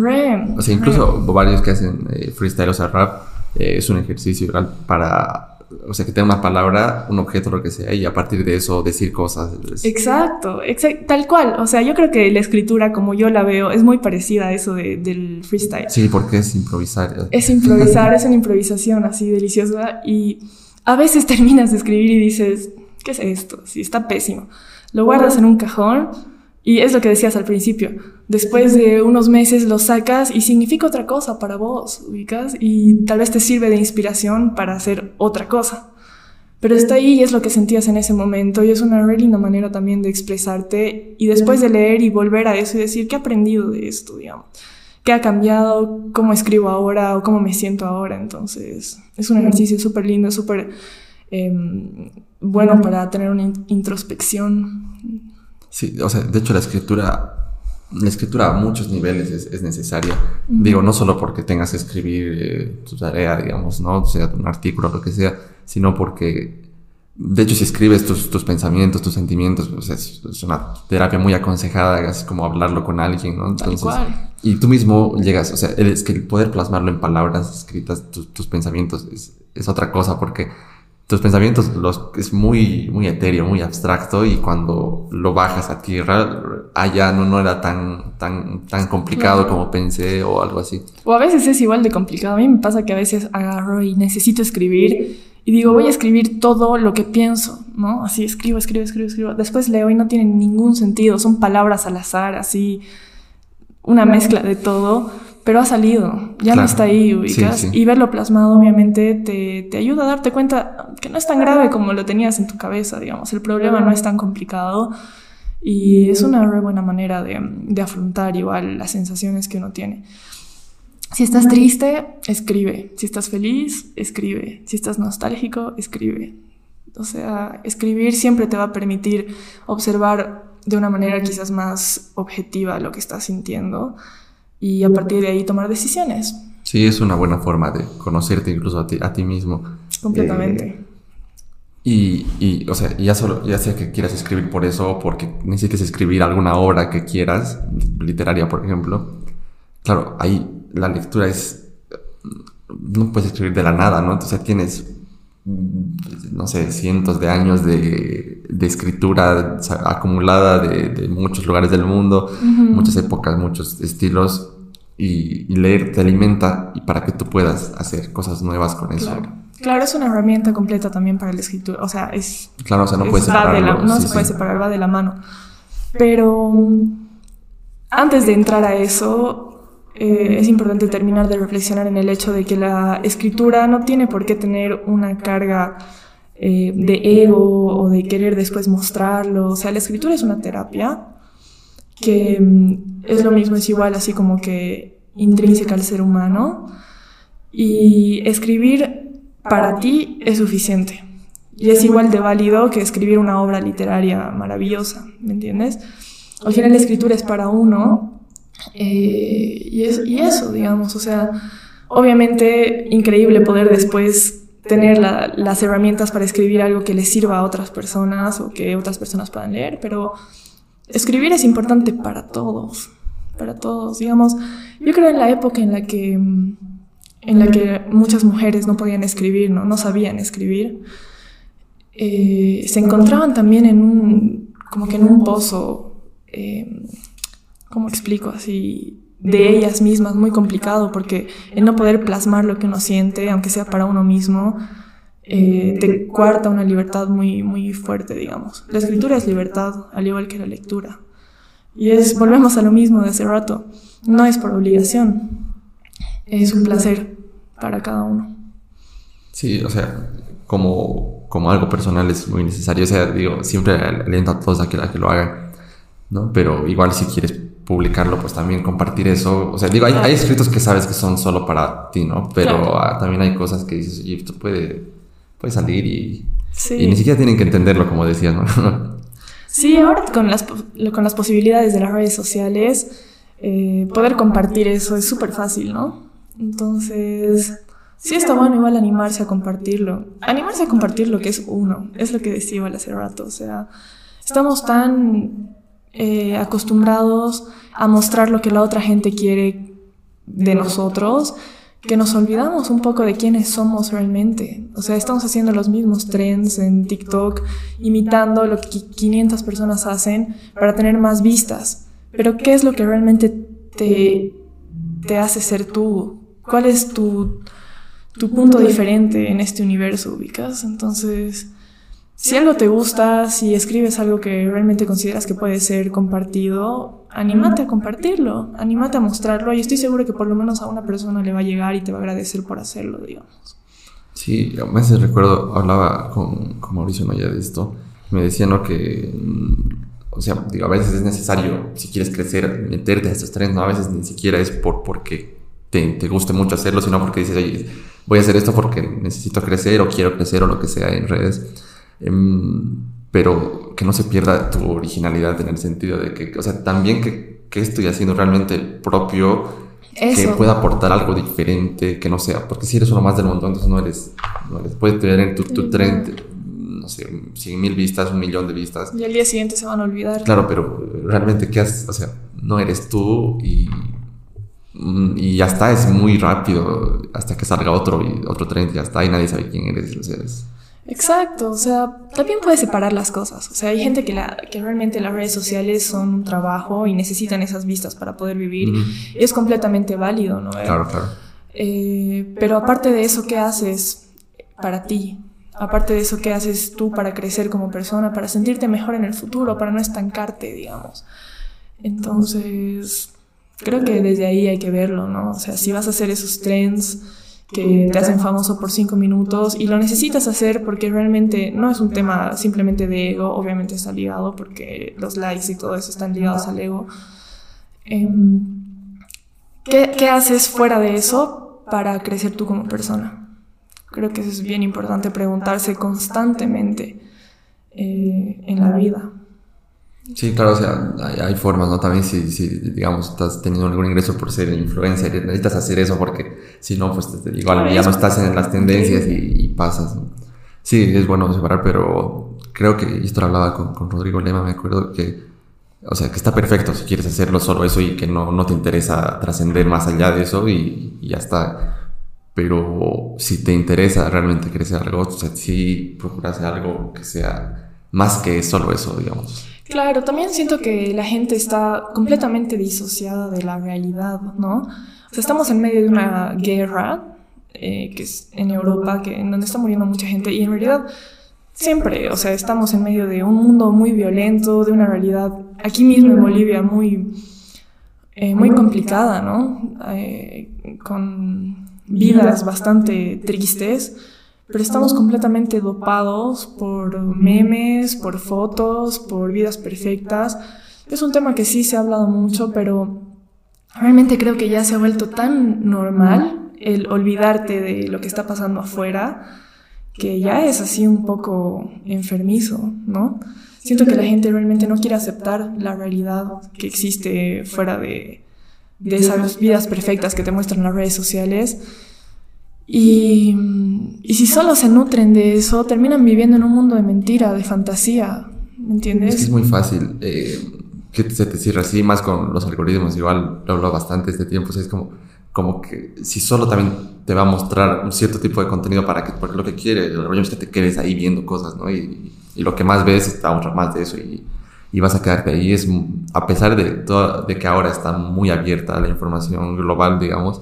o sea, incluso varios que hacen freestyle o sea, rap, es un ejercicio para o sea, que tenga una palabra, un objeto, lo que sea, y a partir de eso decir cosas. Exacto, tal cual. O sea, yo creo que la escritura, como yo la veo, es muy parecida a eso del freestyle. Sí, porque es improvisar. Es improvisar, es una improvisación así deliciosa y a veces [LAUGHS] terminas de escribir y dices, ¿qué es esto? Sí, está pésimo. Lo guardas en un cajón y es lo que decías al principio. Después de unos meses lo sacas y significa otra cosa para vos, ubicas, y tal vez te sirve de inspiración para hacer otra cosa. Pero está ahí y es lo que sentías en ese momento y es una re linda manera también de expresarte y después de leer y volver a eso y decir, ¿qué he aprendido de esto, digamos? ¿Qué ha cambiado? ¿Cómo escribo ahora? ¿O cómo me siento ahora? Entonces, es un ejercicio súper lindo, súper em, bueno para tener una introspección Sí, o sea, de hecho la escritura, la escritura a muchos niveles es, necesaria. Digo, no solo porque tengas que escribir eh, tu tarea, digamos, ¿no? O sea, un artículo, lo que sea, sino porque, de hecho, si escribes tus, tus pensamientos, tus sentimientos, o sea, es, una terapia muy aconsejada, así como hablarlo con alguien, ¿no? Entonces, y tú mismo llegas, o sea, es que el poder plasmarlo en palabras escritas, tus, tus pensamientos, es, es otra cosa, porque tus pensamientos los, es muy, muy etéreo, muy abstracto y cuando lo bajas a tierra, allá no, no era tan, tan, tan complicado como pensé o algo así. O a veces es igual de complicado. A mí me pasa que a veces agarro y necesito escribir y digo, voy a escribir todo lo que pienso, ¿no? Así escribo, escribo, escribo, escribo. Después leo y no tiene ningún sentido, son palabras al azar, así, una mezcla de todo pero ha salido, ya no está ahí, ubicas. Y verlo plasmado, obviamente, te, te, ayuda a darte cuenta que no es tan grave como lo tenías en tu cabeza, digamos. El problema no es tan complicado y es una re buena manera de, de afrontar igual las sensaciones que uno tiene. Si estás triste, escribe. Si estás feliz, escribe. Si estás nostálgico, escribe. O sea, escribir siempre te va a permitir observar de una manera quizás más objetiva lo que estás sintiendo y a partir de ahí tomar decisiones. Sí, es una buena forma de conocerte incluso a ti, a ti mismo. Completamente. Eh, y, y, o sea, ya, solo, ya sea que quieras escribir por eso o porque necesites escribir alguna obra que quieras, literaria, por ejemplo. Claro, ahí la lectura es. No puedes escribir de la nada, ¿no? Entonces tienes, no sé, cientos de años de, de escritura acumulada de, de, muchos lugares del mundo, muchas épocas, muchos estilos y, leer te alimenta y para que tú puedas hacer cosas nuevas con eso. Claro. es una herramienta completa también para la escritura. O sea, es. Claro, o sea, no puedes separarlo. no se puede separar, va de la mano. Pero antes de entrar a eso, eh, es importante terminar de reflexionar en el hecho de que la escritura no tiene por qué tener una carga eh, de ego o de querer después mostrarlo. O sea, la escritura es una terapia que mm, es lo mismo, es igual así como que intrínseca al ser humano. Y escribir para ti es suficiente. Y es igual de válido que escribir una obra literaria maravillosa, ¿me entiendes? Al final la escritura es para uno eh, y, es, y eso, digamos, o sea, obviamente increíble poder después tener las herramientas para escribir algo que le sirva a otras personas o que otras personas puedan leer, pero escribir es importante para todos, para todos, digamos, yo creo en la época en la que en la que muchas mujeres no podían escribir, no, no sabían escribir, eh, se encontraban también en un, como que en un pozo, eh, ¿cómo explico? Así, de ellas mismas, muy complicado, porque el no poder plasmar lo que uno siente, aunque sea para uno mismo, eh, te cuarta una libertad muy, muy fuerte, digamos. La escritura es libertad, al igual que la lectura. Y es, volvemos a lo mismo de hace rato, no es por obligación, es un placer para cada uno. Sí, o sea, como, como algo personal es muy necesario. O sea, digo, siempre aliento a todos a que, a que lo hagan, ¿no? Pero igual si quieres publicarlo, pues también compartir eso. O sea, digo, hay, hay escritos que sabes que son solo para ti, ¿no? Pero ah, también hay cosas que dices, oye, esto puede, puede salir y, y ni siquiera tienen que entenderlo, como decías, ¿no? [LAUGHS] sí, ahora con las, con las posibilidades de las redes sociales, eh, poder compartir eso es súper fácil, ¿no? Entonces, Sí, está bueno igual animarse a compartirlo. Animarse a compartir lo que es uno, es lo que decía igual hace rato. O sea, estamos tan eh, acostumbrados a mostrar lo que la otra gente quiere de nosotros que nos olvidamos un poco de quiénes somos realmente. O sea, estamos haciendo los mismos trends en TikTok, imitando lo que 500 personas hacen para tener más vistas. Pero ¿qué es lo que realmente te, te hace ser tú? ¿Cuál es tu tu punto diferente en este universo, ubicas. Entonces, si algo te gusta, si escribes algo que realmente consideras que puede ser compartido, anímate a compartirlo, anímate a mostrarlo y estoy seguro que por lo menos a una persona le va a llegar y te va a agradecer por hacerlo, digamos. Sí, a veces recuerdo, hablaba con, con Mauricio Maya de esto, me decía, ¿no? Que, mm, o sea, digo, a veces es necesario, si quieres crecer, meterte a estos trenes, ¿no? A veces ni siquiera es por porque te, te guste mucho hacerlo, sino porque dices, voy a hacer esto porque necesito crecer o quiero crecer o lo que sea en redes. Em, pero que no se pierda tu originalidad en el sentido de que, o sea, también que, que estoy haciendo realmente propio, que pueda aportar algo diferente, que no sea, porque si eres uno más del mundo, entonces no eres, no eres puedes tener tu, tu tren, no sé, 100 mil vistas, un millón de vistas. Y al día siguiente se van a olvidar. Claro, pero realmente, ¿qué haces? O sea, no eres tú y y ya está, es muy rápido hasta que salga otro y otro tren ya está y nadie sabe quién eres. Exacto, o sea, también puedes separar las cosas. O sea, hay gente que, la, que realmente las redes sociales son un trabajo y necesitan esas vistas para poder vivir. Y es completamente válido, ¿no? Claro, claro. Eh, pero aparte de eso, ¿qué haces para ti? Aparte de eso, ¿qué haces tú para crecer como persona, para sentirte mejor en el futuro, para no estancarte, digamos? Entonces, creo que desde ahí hay que verlo, ¿no? O sea, si vas a hacer esos trends que te hacen famoso por cinco minutos y lo necesitas hacer porque realmente no es un tema simplemente de ego, obviamente está ligado porque los likes y todo eso están ligados al ego. Em, ¿qué, ¿Qué haces fuera de eso para crecer tú como persona? Creo que eso es bien importante preguntarse constantemente eh, en la vida. Sí, claro, o sea, hay, formas, ¿no? También si, si, digamos, estás teniendo algún ingreso por ser influencer, necesitas hacer eso porque si no, pues igual ya no estás en las tendencias y, pasas. Sí, es bueno separar, pero creo que esto lo hablaba con, con, Rodrigo Lema, me acuerdo que, o sea, que está perfecto si quieres hacerlo solo eso y que no, no te interesa trascender más allá de eso y, y, ya está. Pero si te interesa realmente crecer algo, o sea, sí procura hacer algo que sea más que solo eso, digamos. Claro, también siento que la gente está completamente disociada de la realidad, ¿no? O sea, estamos en medio de una guerra, eh, que es en Europa, que, en donde está muriendo mucha gente, y en realidad siempre, o sea, estamos en medio de un mundo muy violento, de una realidad aquí mismo en Bolivia muy, eh, muy complicada, ¿no? Eh, con vidas bastante tristes pero estamos completamente dopados por memes, por fotos, por vidas perfectas. Es un tema que sí se ha hablado mucho, pero realmente creo que ya se ha vuelto tan normal el olvidarte de lo que está pasando afuera, que ya es así un poco enfermizo, ¿no? Siento que la gente realmente no quiere aceptar la realidad que existe fuera de, de esas vidas perfectas que te muestran las redes sociales. Y, si solo se nutren de eso, terminan viviendo en un mundo de mentira, de fantasía. ¿Me entiendes? Es que es muy fácil eh, que se te cierre así, más con los algoritmos. Igual lo hablo bastante este tiempo. Es como, como que si solo también te va a mostrar un cierto tipo de contenido para que, porque lo que quiere, el es que te quedes ahí viendo cosas, ¿no? Y, y lo que más ves está otra más de eso y, y, vas a quedarte ahí. Es, a pesar de, de que ahora está muy abierta la información global, digamos,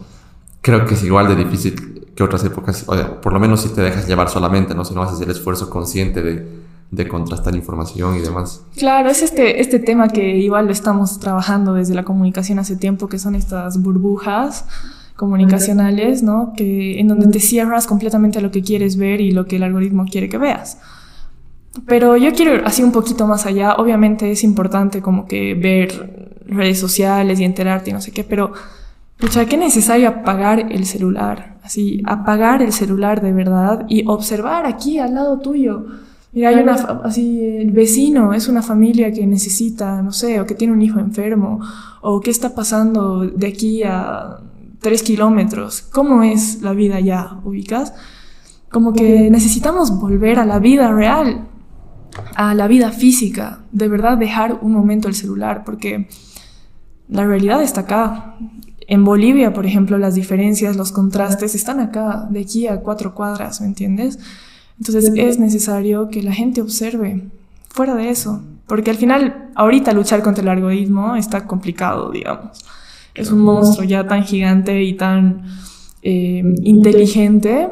creo que es igual de difícil que otras épocas. O por lo menos si te dejas llevar solamente, ¿no? Si no haces el esfuerzo consciente de, de contrastar información y demás. Claro, es este, este tema que igual lo estamos trabajando desde la comunicación hace tiempo, que son estas burbujas comunicacionales, ¿no? Que en donde te cierras completamente a lo que quieres ver y lo que el algoritmo quiere que veas. Pero yo quiero ir así un poquito más allá. Obviamente es importante como que ver redes sociales y enterarte y no sé qué, pero pucha, qué necesario apagar el celular. Así, apagar el celular de verdad y observar aquí al lado tuyo. Mira, hay una, así, el vecino es una familia que necesita, no sé, o que tiene un hijo enfermo, o qué está pasando de aquí a tres kilómetros. ¿Cómo es la vida ya, ubicas? Como que necesitamos volver a la vida real a la vida física, de verdad dejar un momento el celular, porque la realidad está acá. En Bolivia, por ejemplo, las diferencias, los contrastes están acá, de aquí a cuatro cuadras, ¿me entiendes? Entonces es necesario que la gente observe fuera de eso, porque al final, ahorita luchar contra el algoritmo está complicado, digamos. Es un monstruo ya tan gigante y tan eh, inteligente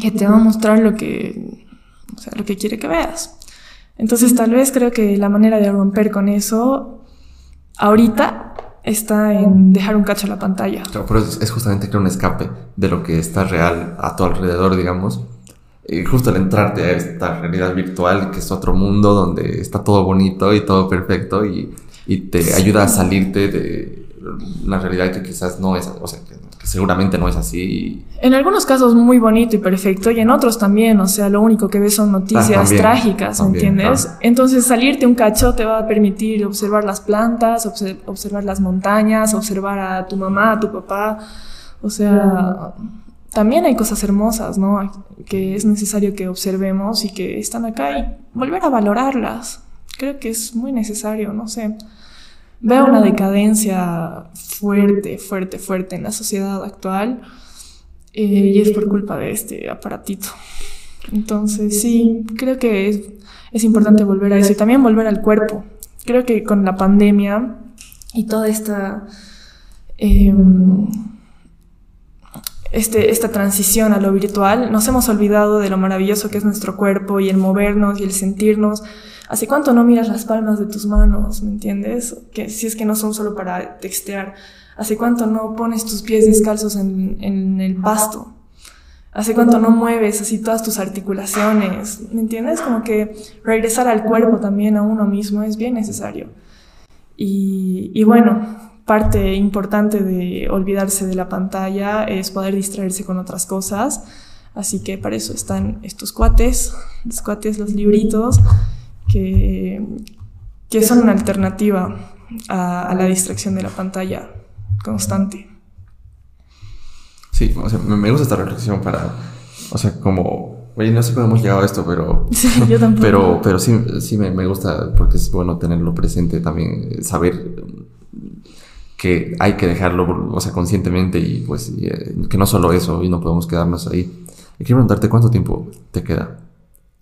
que te va a mostrar lo que, o sea, lo que quiere que veas. Entonces tal vez creo que la manera de romper con eso ahorita está en dejar un cacho a la pantalla. Claro, pero es, justamente crear un escape de lo que está real a tu alrededor, digamos. Y justo al entrarte a esta realidad virtual, que es otro mundo donde está todo bonito y todo perfecto y, y te ayuda a salirte de la realidad que quizás no es, o sea, que seguramente no es así. En algunos casos muy bonito y perfecto y en otros también, o sea, lo único que ves son noticias ah, trágicas, ¿entiendes? Entonces salirte un cacho te va a permitir observar las plantas, observar las montañas, observar a tu mamá, a tu papá, o sea, también hay cosas hermosas, ¿no? Que es necesario que observemos y que están acá y volver a valorarlas. Creo que es muy necesario, no sé. Veo una decadencia fuerte, fuerte, fuerte en la sociedad actual eh, y es por culpa de este aparatito. Entonces, sí, creo que es, es importante volver a eso y también volver al cuerpo. Creo que con la pandemia y toda esta, em, este, esta transición a lo virtual, nos hemos olvidado de lo maravilloso que es nuestro cuerpo y el movernos y el sentirnos ¿Hace cuánto no miras las palmas de tus manos? ¿Me entiendes? Que si es que no son solo para textear. ¿Hace cuánto no pones tus pies descalzos en, en el pasto? ¿Hace cuánto no mueves así todas tus articulaciones? ¿Me entiendes? Como que regresar al cuerpo también a uno mismo es bien necesario. Y, y bueno, parte importante de olvidarse de la pantalla es poder distraerse con otras cosas. Así que para eso están estos cuates, los cuates, los libritos que, que son una alternativa a, la distracción de la pantalla constante. Sí, o sea, me gusta esta reflexión para, o sea, como, oye, no sé cómo hemos llegado a esto, pero... [LAUGHS] Sí, yo tampoco. Pero, pero sí, sí me, me gusta porque es bueno tenerlo presente también, saber que hay que dejarlo, o sea, conscientemente y pues eh, que no solo eso y no podemos quedarnos ahí. Y quiero preguntarte cuánto tiempo te queda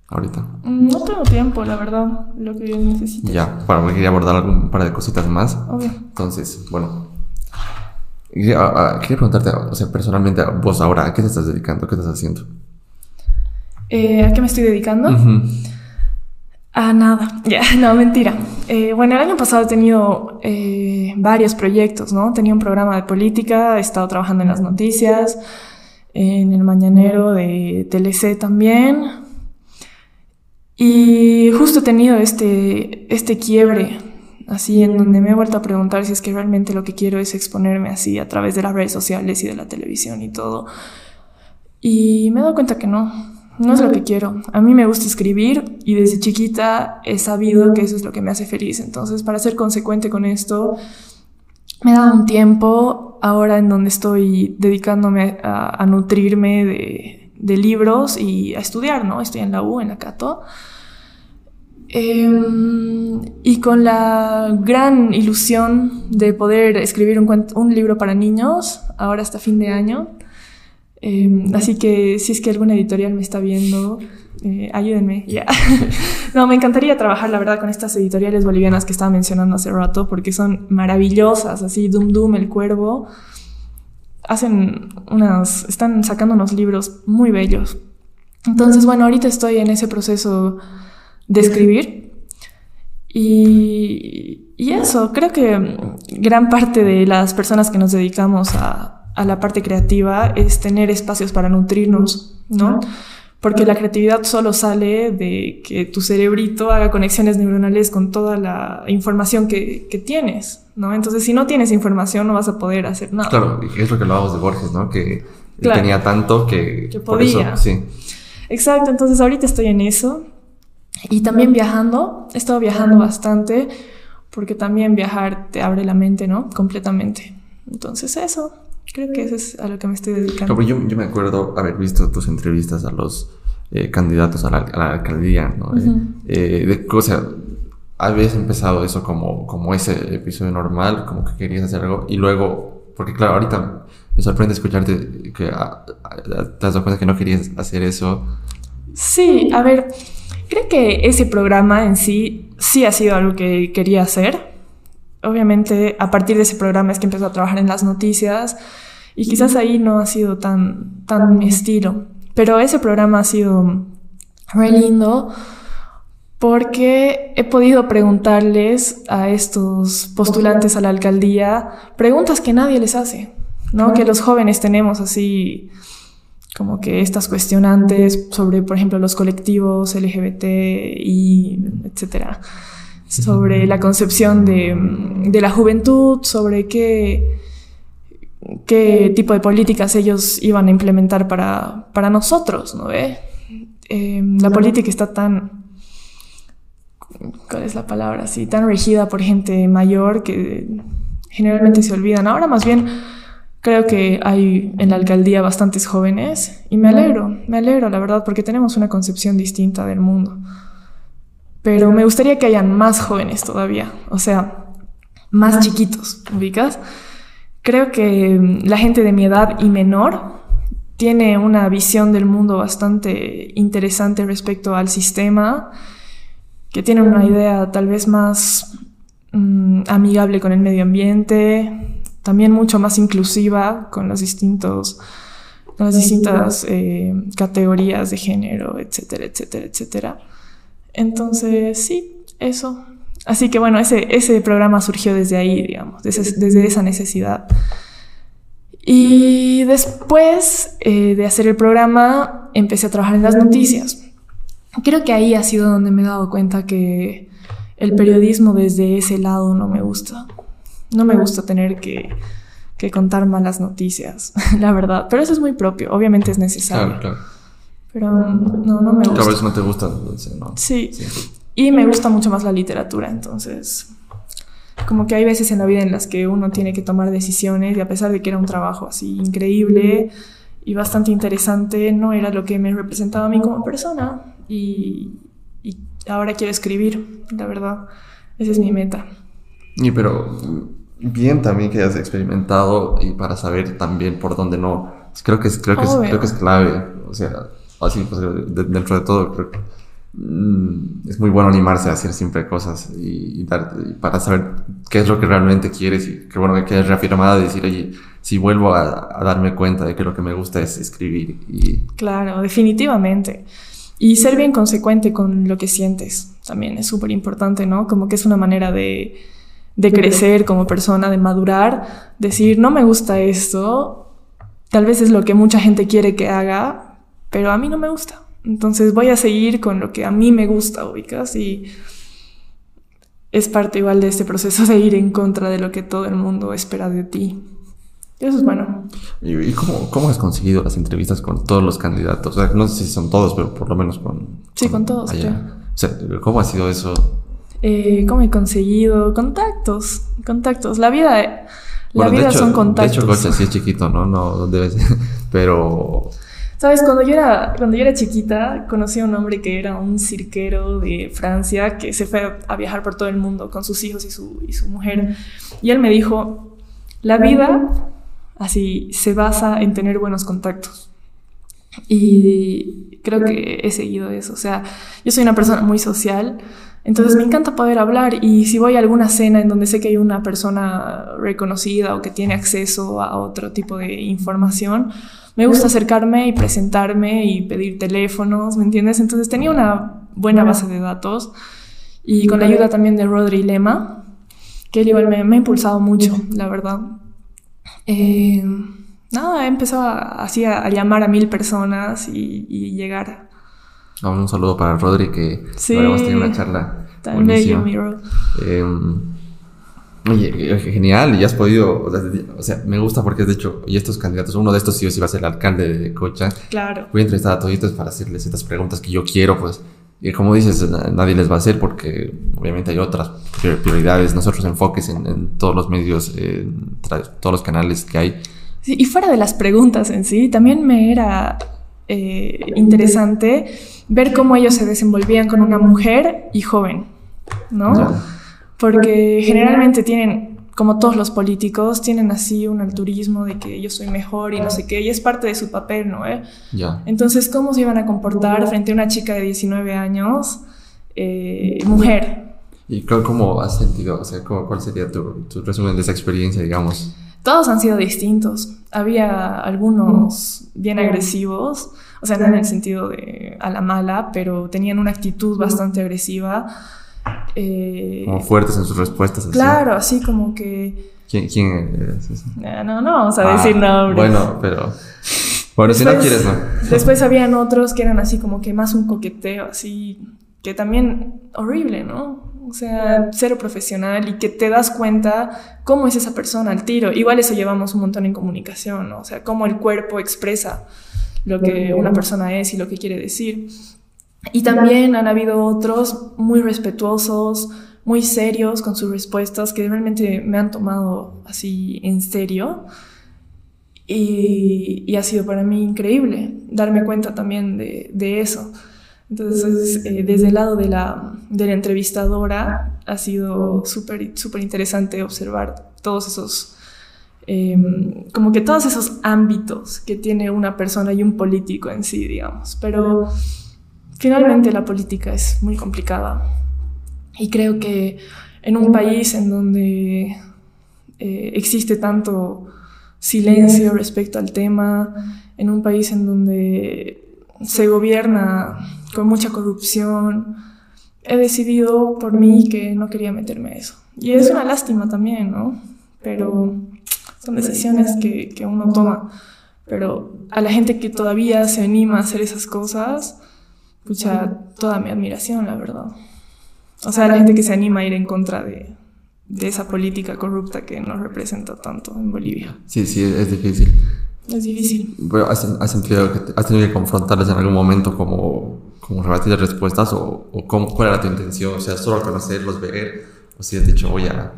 ahorita? Mm, no tengo tiempo, la verdad, lo que necesito. Ya, para quería abordar un par de cositas más. Obvio. Entonces, bueno. Quería, ah, ah, preguntarte, o sea, personalmente, vos ahora, ¿a qué te estás dedicando? ¿Qué estás haciendo? Eh, ¿A qué me estoy dedicando? A nada, [LAUGHS] ya, no, mentira. Eh, bueno, el año pasado he tenido eh, varios proyectos, ¿no? Tenía un programa de política, he estado trabajando en las noticias, en el Mañanero de TLC también. Y justo he tenido este, este quiebre, así en donde me he vuelto a preguntar si es que realmente lo que quiero es exponerme así a través de las redes sociales y de la televisión y todo. Y me he dado cuenta que no, no es lo que quiero. A mí me gusta escribir y desde chiquita he sabido que eso es lo que me hace feliz. Entonces, para ser consecuente con esto, me he dado un tiempo ahora en donde estoy dedicándome a, nutrirme de, de, libros y a estudiar, ¿no? Estoy en la U, en la Cato. Em, y con la gran ilusión de poder escribir un, un libro para niños, ahora hasta fin de año. Em, así que si es que alguna editorial me está viendo, eh, ayúdenme. Ya. [LAUGHS] no, me encantaría trabajar, la verdad, con estas editoriales bolivianas que estaba mencionando hace rato, porque son maravillosas, así, Dum Dum, El Cuervo. Hacen unas, están sacando unos libros muy bellos. Entonces, bueno, ahorita estoy en ese proceso de escribir. Y, y eso, creo que gran parte de las personas que nos dedicamos a, a la parte creativa es tener espacios para nutrirnos, ¿no? Porque la creatividad solo sale de que tu cerebrito haga conexiones neuronales con toda la información que, que tienes, ¿no? Entonces, si no tienes información, no vas a poder hacer nada. Claro, es lo que hablábamos de Borges, ¿no? Que tenía tanto que, que podía. sí. Exacto, entonces ahorita estoy en eso. Y también viajando, he estado viajando bastante, porque también viajar te abre la mente, ¿no? Completamente. Entonces, eso. Creo que eso es a lo que me estoy dedicando. yo, yo, me acuerdo haber visto tus entrevistas a los eh, candidatos a la, alcaldía, ¿no? Eh, de, o sea, habías empezado eso como, como ese episodio normal, como que querías hacer algo, y luego, porque claro, ahorita me sorprende escucharte que ah, ah, te has dado cuenta que no querías hacer eso. Sí, a ver, creo que ese programa en sí sí ha sido algo que quería hacer obviamente a partir de ese programa es que empezó a trabajar en las noticias y quizás ahí no ha sido tan, tan mi estilo, pero ese programa ha sido muy lindo porque he podido preguntarles a estos postulantes a la alcaldía preguntas que nadie les hace, ¿no? Que los jóvenes tenemos así como que estas cuestionantes sobre, por ejemplo, los colectivos LGBT y etcétera sobre la concepción de, la juventud, sobre qué, qué tipo de políticas ellos iban a implementar para, para nosotros, ¿no ve? Em, la política está tan, ¿cuál es la palabra? Sí, tan regida por gente mayor que generalmente se olvidan. Ahora más bien creo que hay en la alcaldía bastantes jóvenes y me alegro, me alegro, la verdad, porque tenemos una concepción distinta del mundo pero me gustaría que hayan más jóvenes todavía, o sea, más chiquitos, ¿ubicas? Creo que mm, la gente de mi edad y menor tiene una visión del mundo bastante interesante respecto al sistema, que tiene una idea tal vez más mm, amigable con el medio ambiente, también mucho más inclusiva con los distintos las distintas eh, categorías de género, etcétera, etcétera, etcétera. Entonces, sí, eso. Así que bueno, ese, ese programa surgió desde ahí, digamos, desde, esa necesidad. Y después eh, de hacer el programa, empecé a trabajar en las noticias. Creo que ahí ha sido donde me he dado cuenta que el periodismo desde ese lado no me gusta. No me gusta tener que, que contar malas noticias, [LAUGHS] la verdad. Pero eso es muy propio, obviamente es necesario. Pero no, no me gusta. Tal vez no te gusta, ¿no? Sí. Y me gusta mucho más la literatura, entonces. Como que hay veces en la vida en las que uno tiene que tomar decisiones y a pesar de que era un trabajo así increíble y bastante interesante, no era lo que me representaba a mí como persona. Y, y ahora quiero escribir, la verdad. Esa es mi meta. Y pero bien también que hayas experimentado y para saber también por dónde no. Creo que es, creo que es, creo que es clave. O sea, así, pues, dentro de todo, creo que mm, es muy bueno animarse a hacer siempre cosas y, dar, para saber qué es lo que realmente quieres y qué bueno que quedes reafirmada de decir, oye, si vuelvo a, darme cuenta de que lo que me gusta es escribir. Y... Claro, definitivamente. Y ser bien consecuente con lo que sientes también es súper importante, ¿no? Como que es una manera de, de crecer como persona, de madurar, decir, no me gusta esto, tal vez es lo que mucha gente quiere que haga, pero a mí no me gusta. Entonces voy a seguir con lo que a mí me gusta, ubicas, y es parte igual de este proceso de ir en contra de lo que todo el mundo espera de ti. Eso es bueno. ¿Y cómo, has conseguido las entrevistas con todos los candidatos? O sea, no sé si son todos, pero por lo menos con... Sí, con, todos. ¿cómo ha sido eso? Eh, ¿Cómo he conseguido? Contactos, contactos. La vida, la vida son contactos. De hecho, Cocha sí es chiquito, ¿no? No debe ser, [LAUGHS] pero... Sabes, cuando yo era, cuando yo era chiquita, conocí a un hombre que era un cirquero de Francia que se fue a viajar por todo el mundo con sus hijos y su, y su mujer. Y él me dijo, la vida así se basa en tener buenos contactos. Y creo que he seguido eso. O sea, yo soy una persona muy social, entonces me encanta poder hablar y si voy a alguna cena en donde sé que hay una persona reconocida o que tiene acceso a otro tipo de información, me gusta acercarme y presentarme y pedir teléfonos, ¿me entiendes? Entonces tenía una buena base de datos y con la ayuda también de Rodri Lema, que él igual me, ha impulsado mucho, la verdad. Eh, nada, he empezado así a, llamar a mil personas y, llegar. Un saludo para Rodri que sí, a tener una charla. Tan bello, eh, Oye, genial, y has podido, o sea, me gusta porque de hecho, y estos candidatos, uno de estos sí o sí va a ser el alcalde de Cocha. Claro. Voy a entrevistar a toditos para hacerles estas preguntas que yo quiero, pues, y como dices, nadie les va a hacer porque obviamente hay otras prioridades, nosotros enfoques en, todos los medios, en todos los canales que hay. Sí, y fuera de las preguntas en sí, también me era eh, interesante ver cómo ellos se desenvolvían con una mujer y joven, ¿no? Porque generalmente tienen, como todos los políticos, tienen así un alturismo de que yo soy mejor y no sé qué, y es parte de su papel, ¿no? ¿Eh? Entonces, ¿cómo se iban a comportar frente a una chica de 19 años, eh, mujer? ¿Y cómo has sentido? O sea, ¿cuál sería tu, resumen de esa experiencia, digamos? Todos han sido distintos. Había algunos bien agresivos, o sea, no en el sentido de a la mala, pero tenían una actitud bastante agresiva eh, como fuertes en sus respuestas. Claro, así como que... ¿Quién, quién es? No, no, no vamos a decir ah, nombres. Bueno, pero... Bueno, si no quieres, no. Después habían otros que eran así como que más un coqueteo, así, que también horrible, ¿no? O sea, cero profesional y que te das cuenta cómo es esa persona al tiro. Igual eso llevamos un montón en comunicación, ¿no? O sea, cómo el cuerpo expresa lo que una persona es y lo que quiere decir. Y también han habido otros muy respetuosos, muy serios con sus respuestas, que realmente me han tomado así en serio. Y, ha sido para mí increíble darme cuenta también de, eso. Entonces, eh, desde el lado de la, de la entrevistadora, ha sido súper súper interesante observar todos esos, em, como que todos esos ámbitos que tiene una persona y un político en sí, digamos. Pero Finalmente la política es muy complicada y creo que en un país en donde eh, existe tanto silencio respecto al tema, en un país en donde se gobierna con mucha corrupción, he decidido por mí que no quería meterme a eso. Y es una lástima también, ¿no? Pero son decisiones que, que uno toma. Pero a la gente que todavía se anima a hacer esas cosas, escucha toda mi admiración, la verdad. O sea, la gente que se anima a ir en contra de, de esa política corrupta que nos representa tanto en Bolivia. Sí, sí, es difícil. Es difícil. ¿has, has, sentido que has tenido que confrontarles en algún momento como, como rebatir respuestas o, o cómo, cuál era tu intención? O sea, solo conocerlos, ver, o si has dicho, voy a,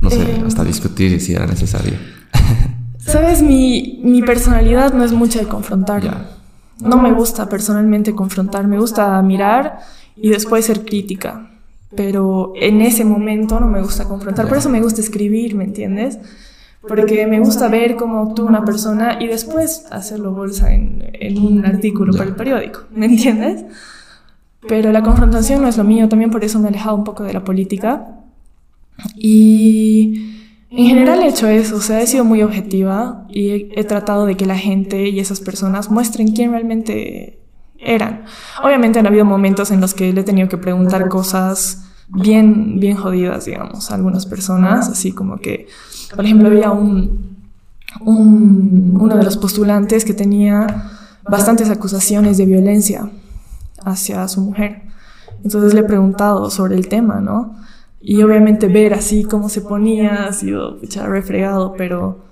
no sé, eh, hasta discutir si era necesario. [LAUGHS] Sabes, mi, mi personalidad no es mucha de confrontar. No me gusta personalmente confrontar, me gusta mirar y después ser crítica. Pero en ese momento no me gusta confrontar, por eso me gusta escribir, ¿me entiendes? Porque me gusta ver cómo actúa una persona y después hacerlo bolsa en, un artículo para el periódico, ¿me entiendes? Pero la confrontación no es lo mío, también por eso me he alejado un poco de la política. Y en general he hecho eso, o sea, he sido muy objetiva y he, tratado de que la gente y esas personas muestren quién realmente eran. Obviamente han habido momentos en los que le he tenido que preguntar cosas bien, bien jodidas, digamos, a algunas personas, así como que, por ejemplo, había un, uno de los postulantes que tenía bastantes acusaciones de violencia hacia su mujer. Entonces le he preguntado sobre el tema, ¿no? Y obviamente ver así cómo se ponía ha sido pucha, refregado, pero,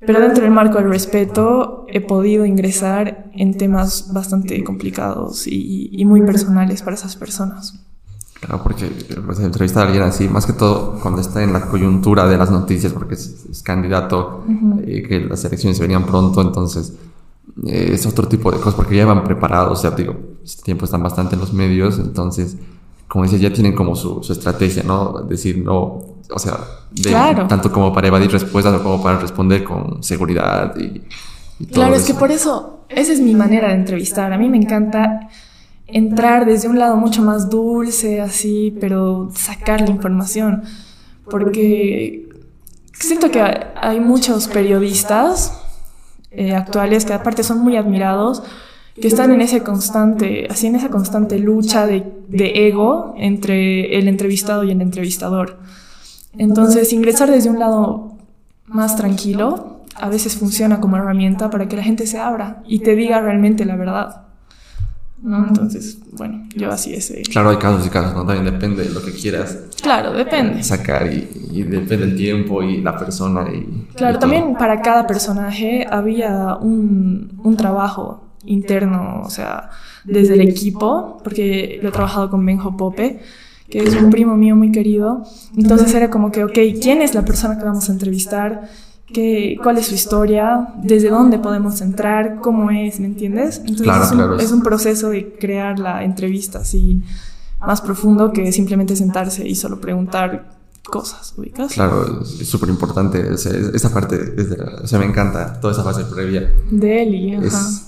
pero dentro del marco del respeto he podido ingresar en temas bastante complicados y, y muy personales para esas personas. Claro, porque pues, entrevistar a alguien así, más que todo cuando está en la coyuntura de las noticias, porque es, candidato, eh, que las elecciones venían pronto, entonces eh, es otro tipo de cosas, porque ya van preparados, o sea, digo, este tiempo están bastante en los medios, entonces, como decías, ya tienen como su, su estrategia, ¿no? Decir, no, o sea, tanto como para evadir respuestas o como para responder con seguridad y, y todo Claro, es que por eso, esa es mi manera de entrevistar, a mí me encanta entrar desde un lado mucho más dulce, así, pero sacar la información. Porque siento que hay muchos periodistas eh, actuales que aparte son muy admirados, que están en ese constante, así en esa constante lucha de, de ego entre el entrevistado y el entrevistador. Entonces, ingresar desde un lado más tranquilo a veces funciona como herramienta para que la gente se abra y te diga realmente la verdad. ¿No? Entonces, bueno, yo así es. Claro, hay casos y casos, ¿no? También depende de lo que quieras. Claro, depende. Sacar y, depende del tiempo y la persona. Y, claro, también para cada personaje había un, un trabajo interno, o sea, desde el equipo, porque lo he trabajado con Benjo Pope, que es un primo mío muy querido. Entonces era como que, ok, ¿quién es la persona que vamos a entrevistar? Cuál es su historia, desde dónde podemos entrar, cómo es, ¿me entiendes? Entonces es, un, es, un, proceso de crear la entrevista así más profundo que simplemente sentarse y solo preguntar cosas, ¿ubicas? Claro, es súper importante, esa parte, o sea, me encanta toda esa fase previa. De Eli,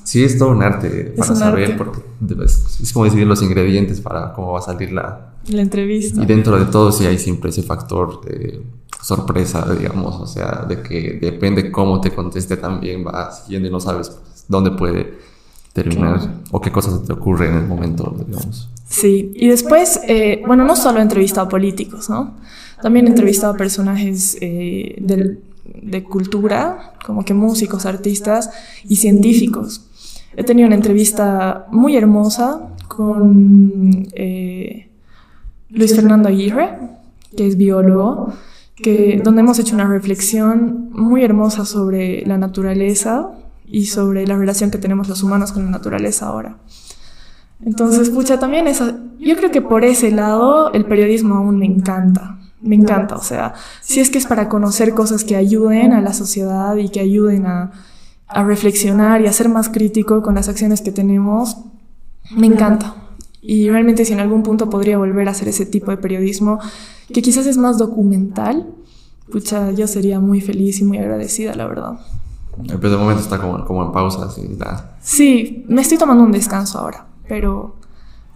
Sí, es todo un arte para saber, porque es como decidir los ingredientes para cómo va a salir la... La entrevista. Y dentro de todo sí hay siempre ese factor de sorpresa, digamos, o sea, de que depende cómo te conteste también vas siguiendo y no sabes pues, dónde puede terminar o qué cosas te ocurren en el momento, digamos. Sí, y después, eh, bueno, no solo he entrevistado políticos, ¿no? También he entrevistado personajes eh, de cultura, como que músicos, artistas y científicos. He tenido una entrevista muy hermosa con eh, Luis Fernando Aguirre, que es biólogo, donde hemos hecho una reflexión muy hermosa sobre la naturaleza y sobre la relación que tenemos los humanos con la naturaleza ahora. Entonces, pucha, también esa, yo creo que por ese lado el periodismo aún me encanta, me encanta, o sea, si es que es para conocer cosas que ayuden a la sociedad y que ayuden a, a reflexionar y a ser más crítico con las acciones que tenemos, me encanta. Y realmente si en algún punto podría volver a hacer ese tipo de periodismo, que quizás es más documental, pucha, yo sería muy feliz y muy agradecida, la verdad. Pero de momento está como, como en pausa, así, nada. Sí, me estoy tomando un descanso ahora, pero,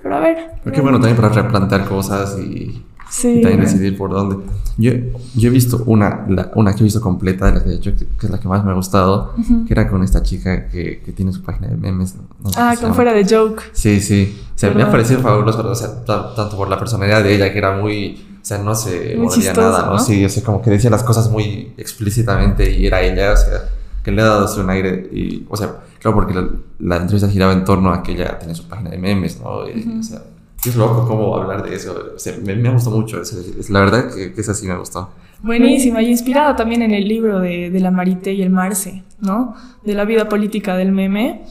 pero a ver. Pero qué bueno también para replantear cosas y Sí. Y también decidir por dónde. Yo, yo he visto una, una que he visto completa de las que he hecho, que, es la que más me ha gustado, que era con esta chica que, que tiene su página de memes. ah, con fuera de joke. Sí, sí. O sea, me ha parecido fabuloso, o sea, tanto por la personalidad de ella, que era muy. O sea, no se mordía nada, ¿no? Sí, o sea, como que decía las cosas muy explícitamente y era ella, o sea, que le ha dado un aire. Y, o sea, claro, porque la, entrevista giraba en torno a que ella tenía su página de memes, ¿no? Y, O sea, es loco cómo hablar de eso. me, me gustó mucho. Es, la verdad que, que esa sí me gustó. Buenísima y inspirada también en el libro de, de, la Marité y el Marce, ¿no? De la vida política del meme.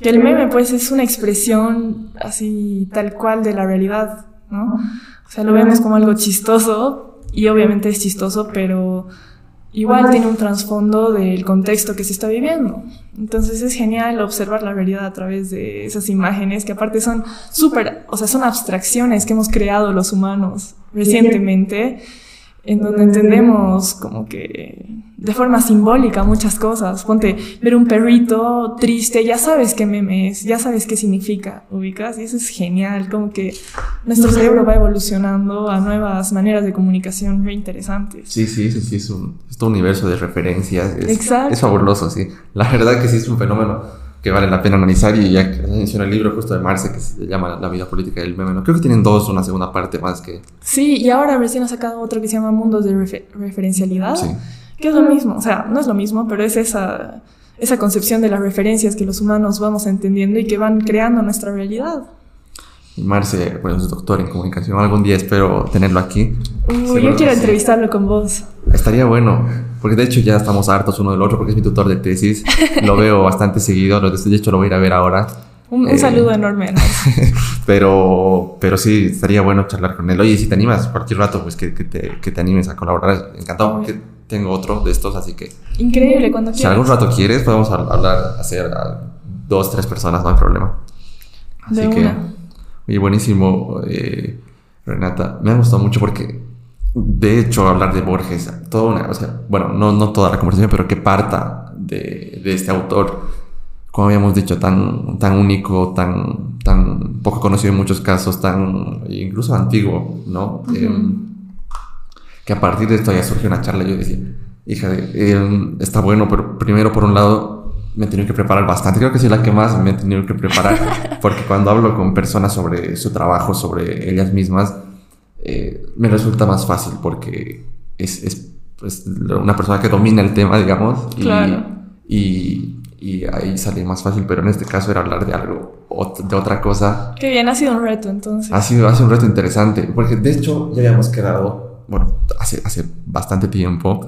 Que el meme, pues, es una expresión así tal cual de la realidad, ¿no? O sea, lo vemos como algo chistoso y obviamente es chistoso, pero igual tiene un trasfondo del contexto que se está viviendo. Entonces es genial observar la realidad a través de esas imágenes que aparte son súper, o sea, son abstracciones que hemos creado los humanos recientemente en donde entendemos como que de forma simbólica muchas cosas. Ponte, ver un perrito triste, ya sabes qué meme es, ya sabes qué significa, ubicas, y eso es genial, como que nuestro cerebro va evolucionando a nuevas maneras de comunicación muy interesantes. Sí, sí, sí, sí, es un, un universo de referencias, es, Exacto. es fabuloso, sí. La verdad que sí es un fenómeno que vale la pena analizar y ya menciona el libro justo de Marce que se llama La vida política del meme, ¿no? creo que tienen dos, una segunda parte más que... Sí, y ahora recién ha sacado otro que se llama Mundos de Referencialidad, Que es lo mismo, o sea, no es lo mismo, pero es esa, esa concepción de las referencias que los humanos vamos entendiendo y que van creando nuestra realidad. Marce, bueno, es doctor en comunicación. Algún día espero tenerlo aquí. Uy, yo quiero entrevistarlo con vos. Estaría bueno, porque de hecho ya estamos hartos uno del otro, porque es mi tutor de tesis. [LAUGHS] Lo veo bastante seguido, de hecho lo voy a ir a ver ahora. Un, un saludo eh, enorme. [LAUGHS] pero, pero sí, estaría bueno charlar con él. Oye, si te animas cualquier rato, pues que, que, te, que te, animes a colaborar. Encantado, porque tengo otro de estos, así que... Increíble, cuando quieras. Si algún rato quieres, podemos hablar, hacer a dos, tres personas, no hay problema. Así de que... Una. Y buenísimo, eh, Renata. Me ha gustado mucho porque, de hecho, hablar de Borges, toda una, o sea, bueno, no, no toda la conversación, pero que parta de, de este autor como habíamos dicho, tan, tan único, tan, tan poco conocido en muchos casos, tan incluso antiguo, ¿no? Em, que a partir de esto ya surgió una charla y yo decía, hija, eh, está bueno, pero primero por un lado me he tenido que preparar bastante, creo que sí la que más me he tenido que preparar, [LAUGHS] porque cuando hablo con personas sobre su trabajo, sobre ellas mismas, eh, me resulta más fácil porque es, es pues, una persona que domina el tema, digamos, y, claro. y y ahí sale más fácil, pero en este caso era hablar de algo, de otra cosa. Qué bien, ha sido un reto entonces. Ha sido, ha sido un reto interesante, porque de hecho ya habíamos quedado, bueno, hace, hace bastante tiempo,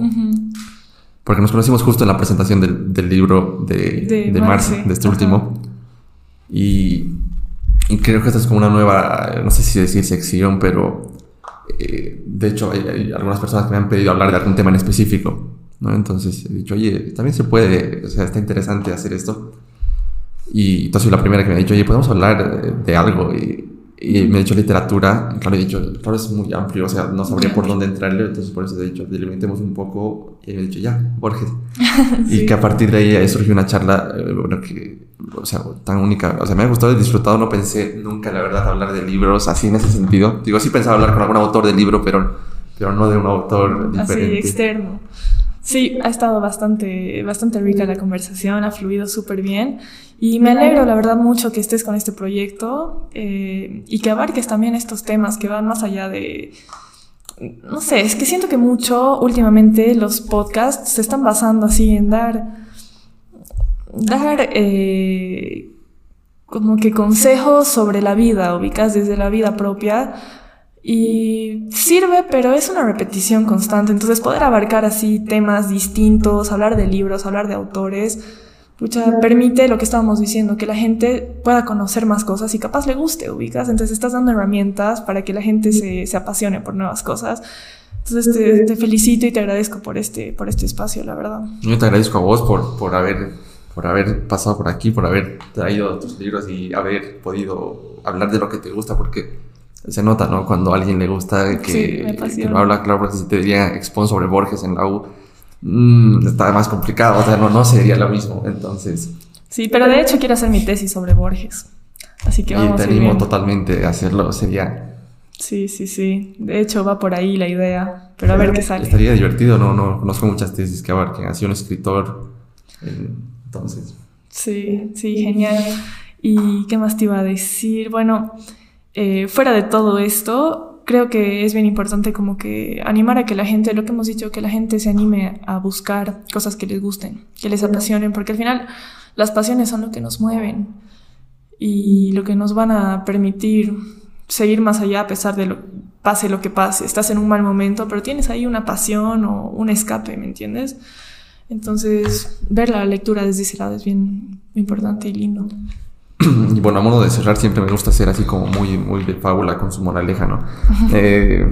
porque nos conocimos justo en la presentación del, del libro de, de, de de este último, y, y, creo que esta es como una nueva, no sé si decir sección, pero eh, de hecho hay, hay algunas personas que me han pedido hablar de algún tema en específico. ¿no? Entonces he dicho, oye, también se puede, o sea, está interesante hacer esto. Y entonces la primera que me ha dicho, oye, podemos hablar de, algo. Y, y, me ha dicho literatura. Claro, he dicho, claro, es muy amplio, o sea, no sabría por dónde entrarle. Entonces por eso he dicho, delimitemos un poco. Y he dicho, ya, Borges. [LAUGHS] sí. Y que a partir de ahí surgió una charla, eh, bueno, que, o sea, tan única. O sea, me ha gustado y disfrutado. No pensé nunca, la verdad, hablar de libros así en ese sentido. Digo, sí pensaba hablar con algún autor del libro, pero, pero no de un autor diferente. Así, externo. Sí, ha estado bastante, bastante rica la conversación, ha fluido súper bien y me alegro, la verdad, mucho que estés con este proyecto eh, y que abarques también estos temas que van más allá de... No sé, es que siento que mucho últimamente los podcasts se están basando así en dar... dar eh, como que consejos sobre la vida, ubicas desde la vida propia y sirve, pero es una repetición constante. Entonces, poder abarcar así temas distintos, hablar de libros, hablar de autores, pucha, permite lo que estábamos diciendo, que la gente pueda conocer más cosas y capaz le guste, ubicas. Entonces, estás dando herramientas para que la gente se, se apasione por nuevas cosas. Entonces, te, te, felicito y te agradezco por este, por este espacio, la verdad. Yo te agradezco a vos por, por haber por haber pasado por aquí, por haber traído tus libros y haber podido hablar de lo que te gusta, porque se nota, ¿no? Cuando a alguien le gusta que, sí, que lo habla, claro, porque si te diría expon sobre Borges en la U, mmm, está más complicado, o sea, no, no sería lo mismo, entonces... Sí, pero de hecho quiero hacer mi tesis sobre Borges, así que vamos Y te animo totalmente a hacerlo, sería... Sí, sí, sí, de hecho va por ahí la idea, pero a ver qué sale. Estaría divertido, no, no conozco muchas tesis que abarquen así un escritor, entonces... Sí, sí, genial. ¿Y qué más te iba a decir? Bueno... Eh, fuera de todo esto, creo que es bien importante como que animar a que la gente, lo que hemos dicho, que la gente se anime a buscar cosas que les gusten, que les apasionen, porque al final las pasiones son lo que nos mueven y lo que nos van a permitir seguir más allá a pesar de lo pase lo que pase. Estás en un mal momento, pero tienes ahí una pasión o un escape, ¿me entiendes? Entonces, ver la lectura desde ese lado es bien importante y lindo. [CLEARS THROAT] y bueno, a modo de cerrar, siempre me gusta ser así como muy, muy de fábula con su moraleja, ¿no? Eh,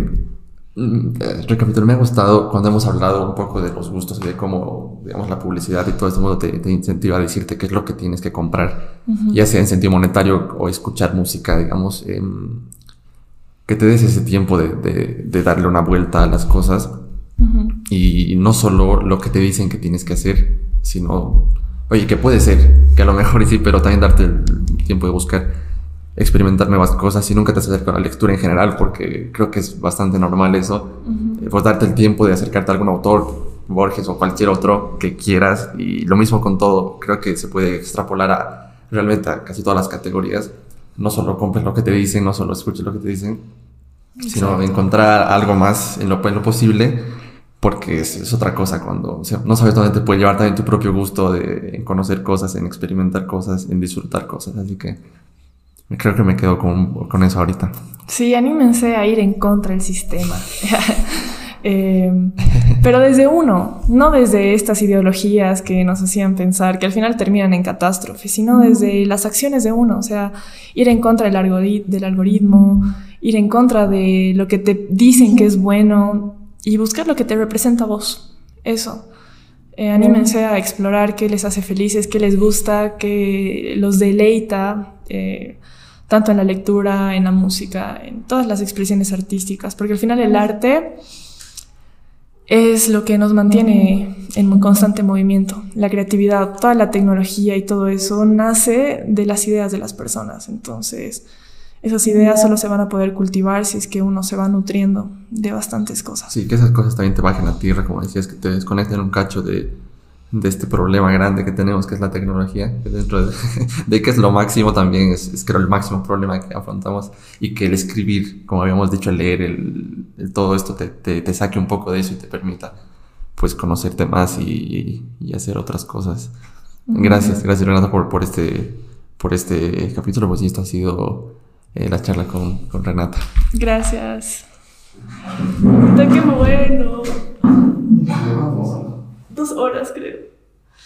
mm, recapitulo, me ha gustado cuando hemos hablado un poco de los gustos y de cómo, digamos, la publicidad y todo este modo te, te incentiva a decirte qué es lo que tienes que comprar, uh -huh. ya sea en sentido monetario o escuchar música, digamos, eh, que te des ese tiempo de, de, de, darle una vuelta a las cosas uh -huh. y no solo lo que te dicen que tienes que hacer, sino Oye, que puede ser, que a lo mejor sí, pero también darte el tiempo de buscar, experimentar nuevas cosas y nunca te acerques a la lectura en general, porque creo que es bastante normal eso. Uh -huh. Pues darte el tiempo de acercarte a algún autor, Borges o cualquier otro que quieras, y lo mismo con todo, creo que se puede extrapolar a realmente a casi todas las categorías. No solo compres lo que te dicen, no solo escuches lo que te dicen, Exacto. sino encontrar algo más en lo, en lo posible porque es, otra cosa cuando o sea, no sabes dónde te puede llevar también tu propio gusto de en conocer cosas, en experimentar cosas, en disfrutar cosas. Así que creo que me quedo con, con eso ahorita. Sí, anímense a ir en contra del sistema. [LAUGHS] Eh, pero desde uno, no desde estas ideologías que nos hacían pensar que al final terminan en catástrofe, sino desde las acciones de uno, o sea, ir en contra del, del algoritmo, ir en contra de lo que te dicen que es [LAUGHS] bueno y buscar lo que te representa a vos. Eso. Eh, anímense a explorar qué les hace felices, qué les gusta, qué los deleita. Eh, tanto en la lectura, en la música, en todas las expresiones artísticas, porque al final el arte es lo que nos mantiene en constante movimiento. La creatividad, toda la tecnología y todo eso nace de las ideas de las personas. Entonces, esas ideas solo se van a poder cultivar si es que uno se va nutriendo de bastantes cosas. Sí, que esas cosas también te bajen a tierra, como decías, que te desconecten un cacho de, de este problema grande que tenemos, que es la tecnología, que dentro [LAUGHS] de, que es lo máximo también, es, es, creo el máximo problema que afrontamos, y que el escribir, como habíamos dicho, el leer, el, todo esto te, te, te, saque un poco de eso y te permita pues conocerte más y, y hacer otras cosas. Gracias, gracias Renata por, por, este, por este capítulo, pues esto ha sido eh, la charla con, con Renata. Gracias. qué bueno. Dos horas, creo.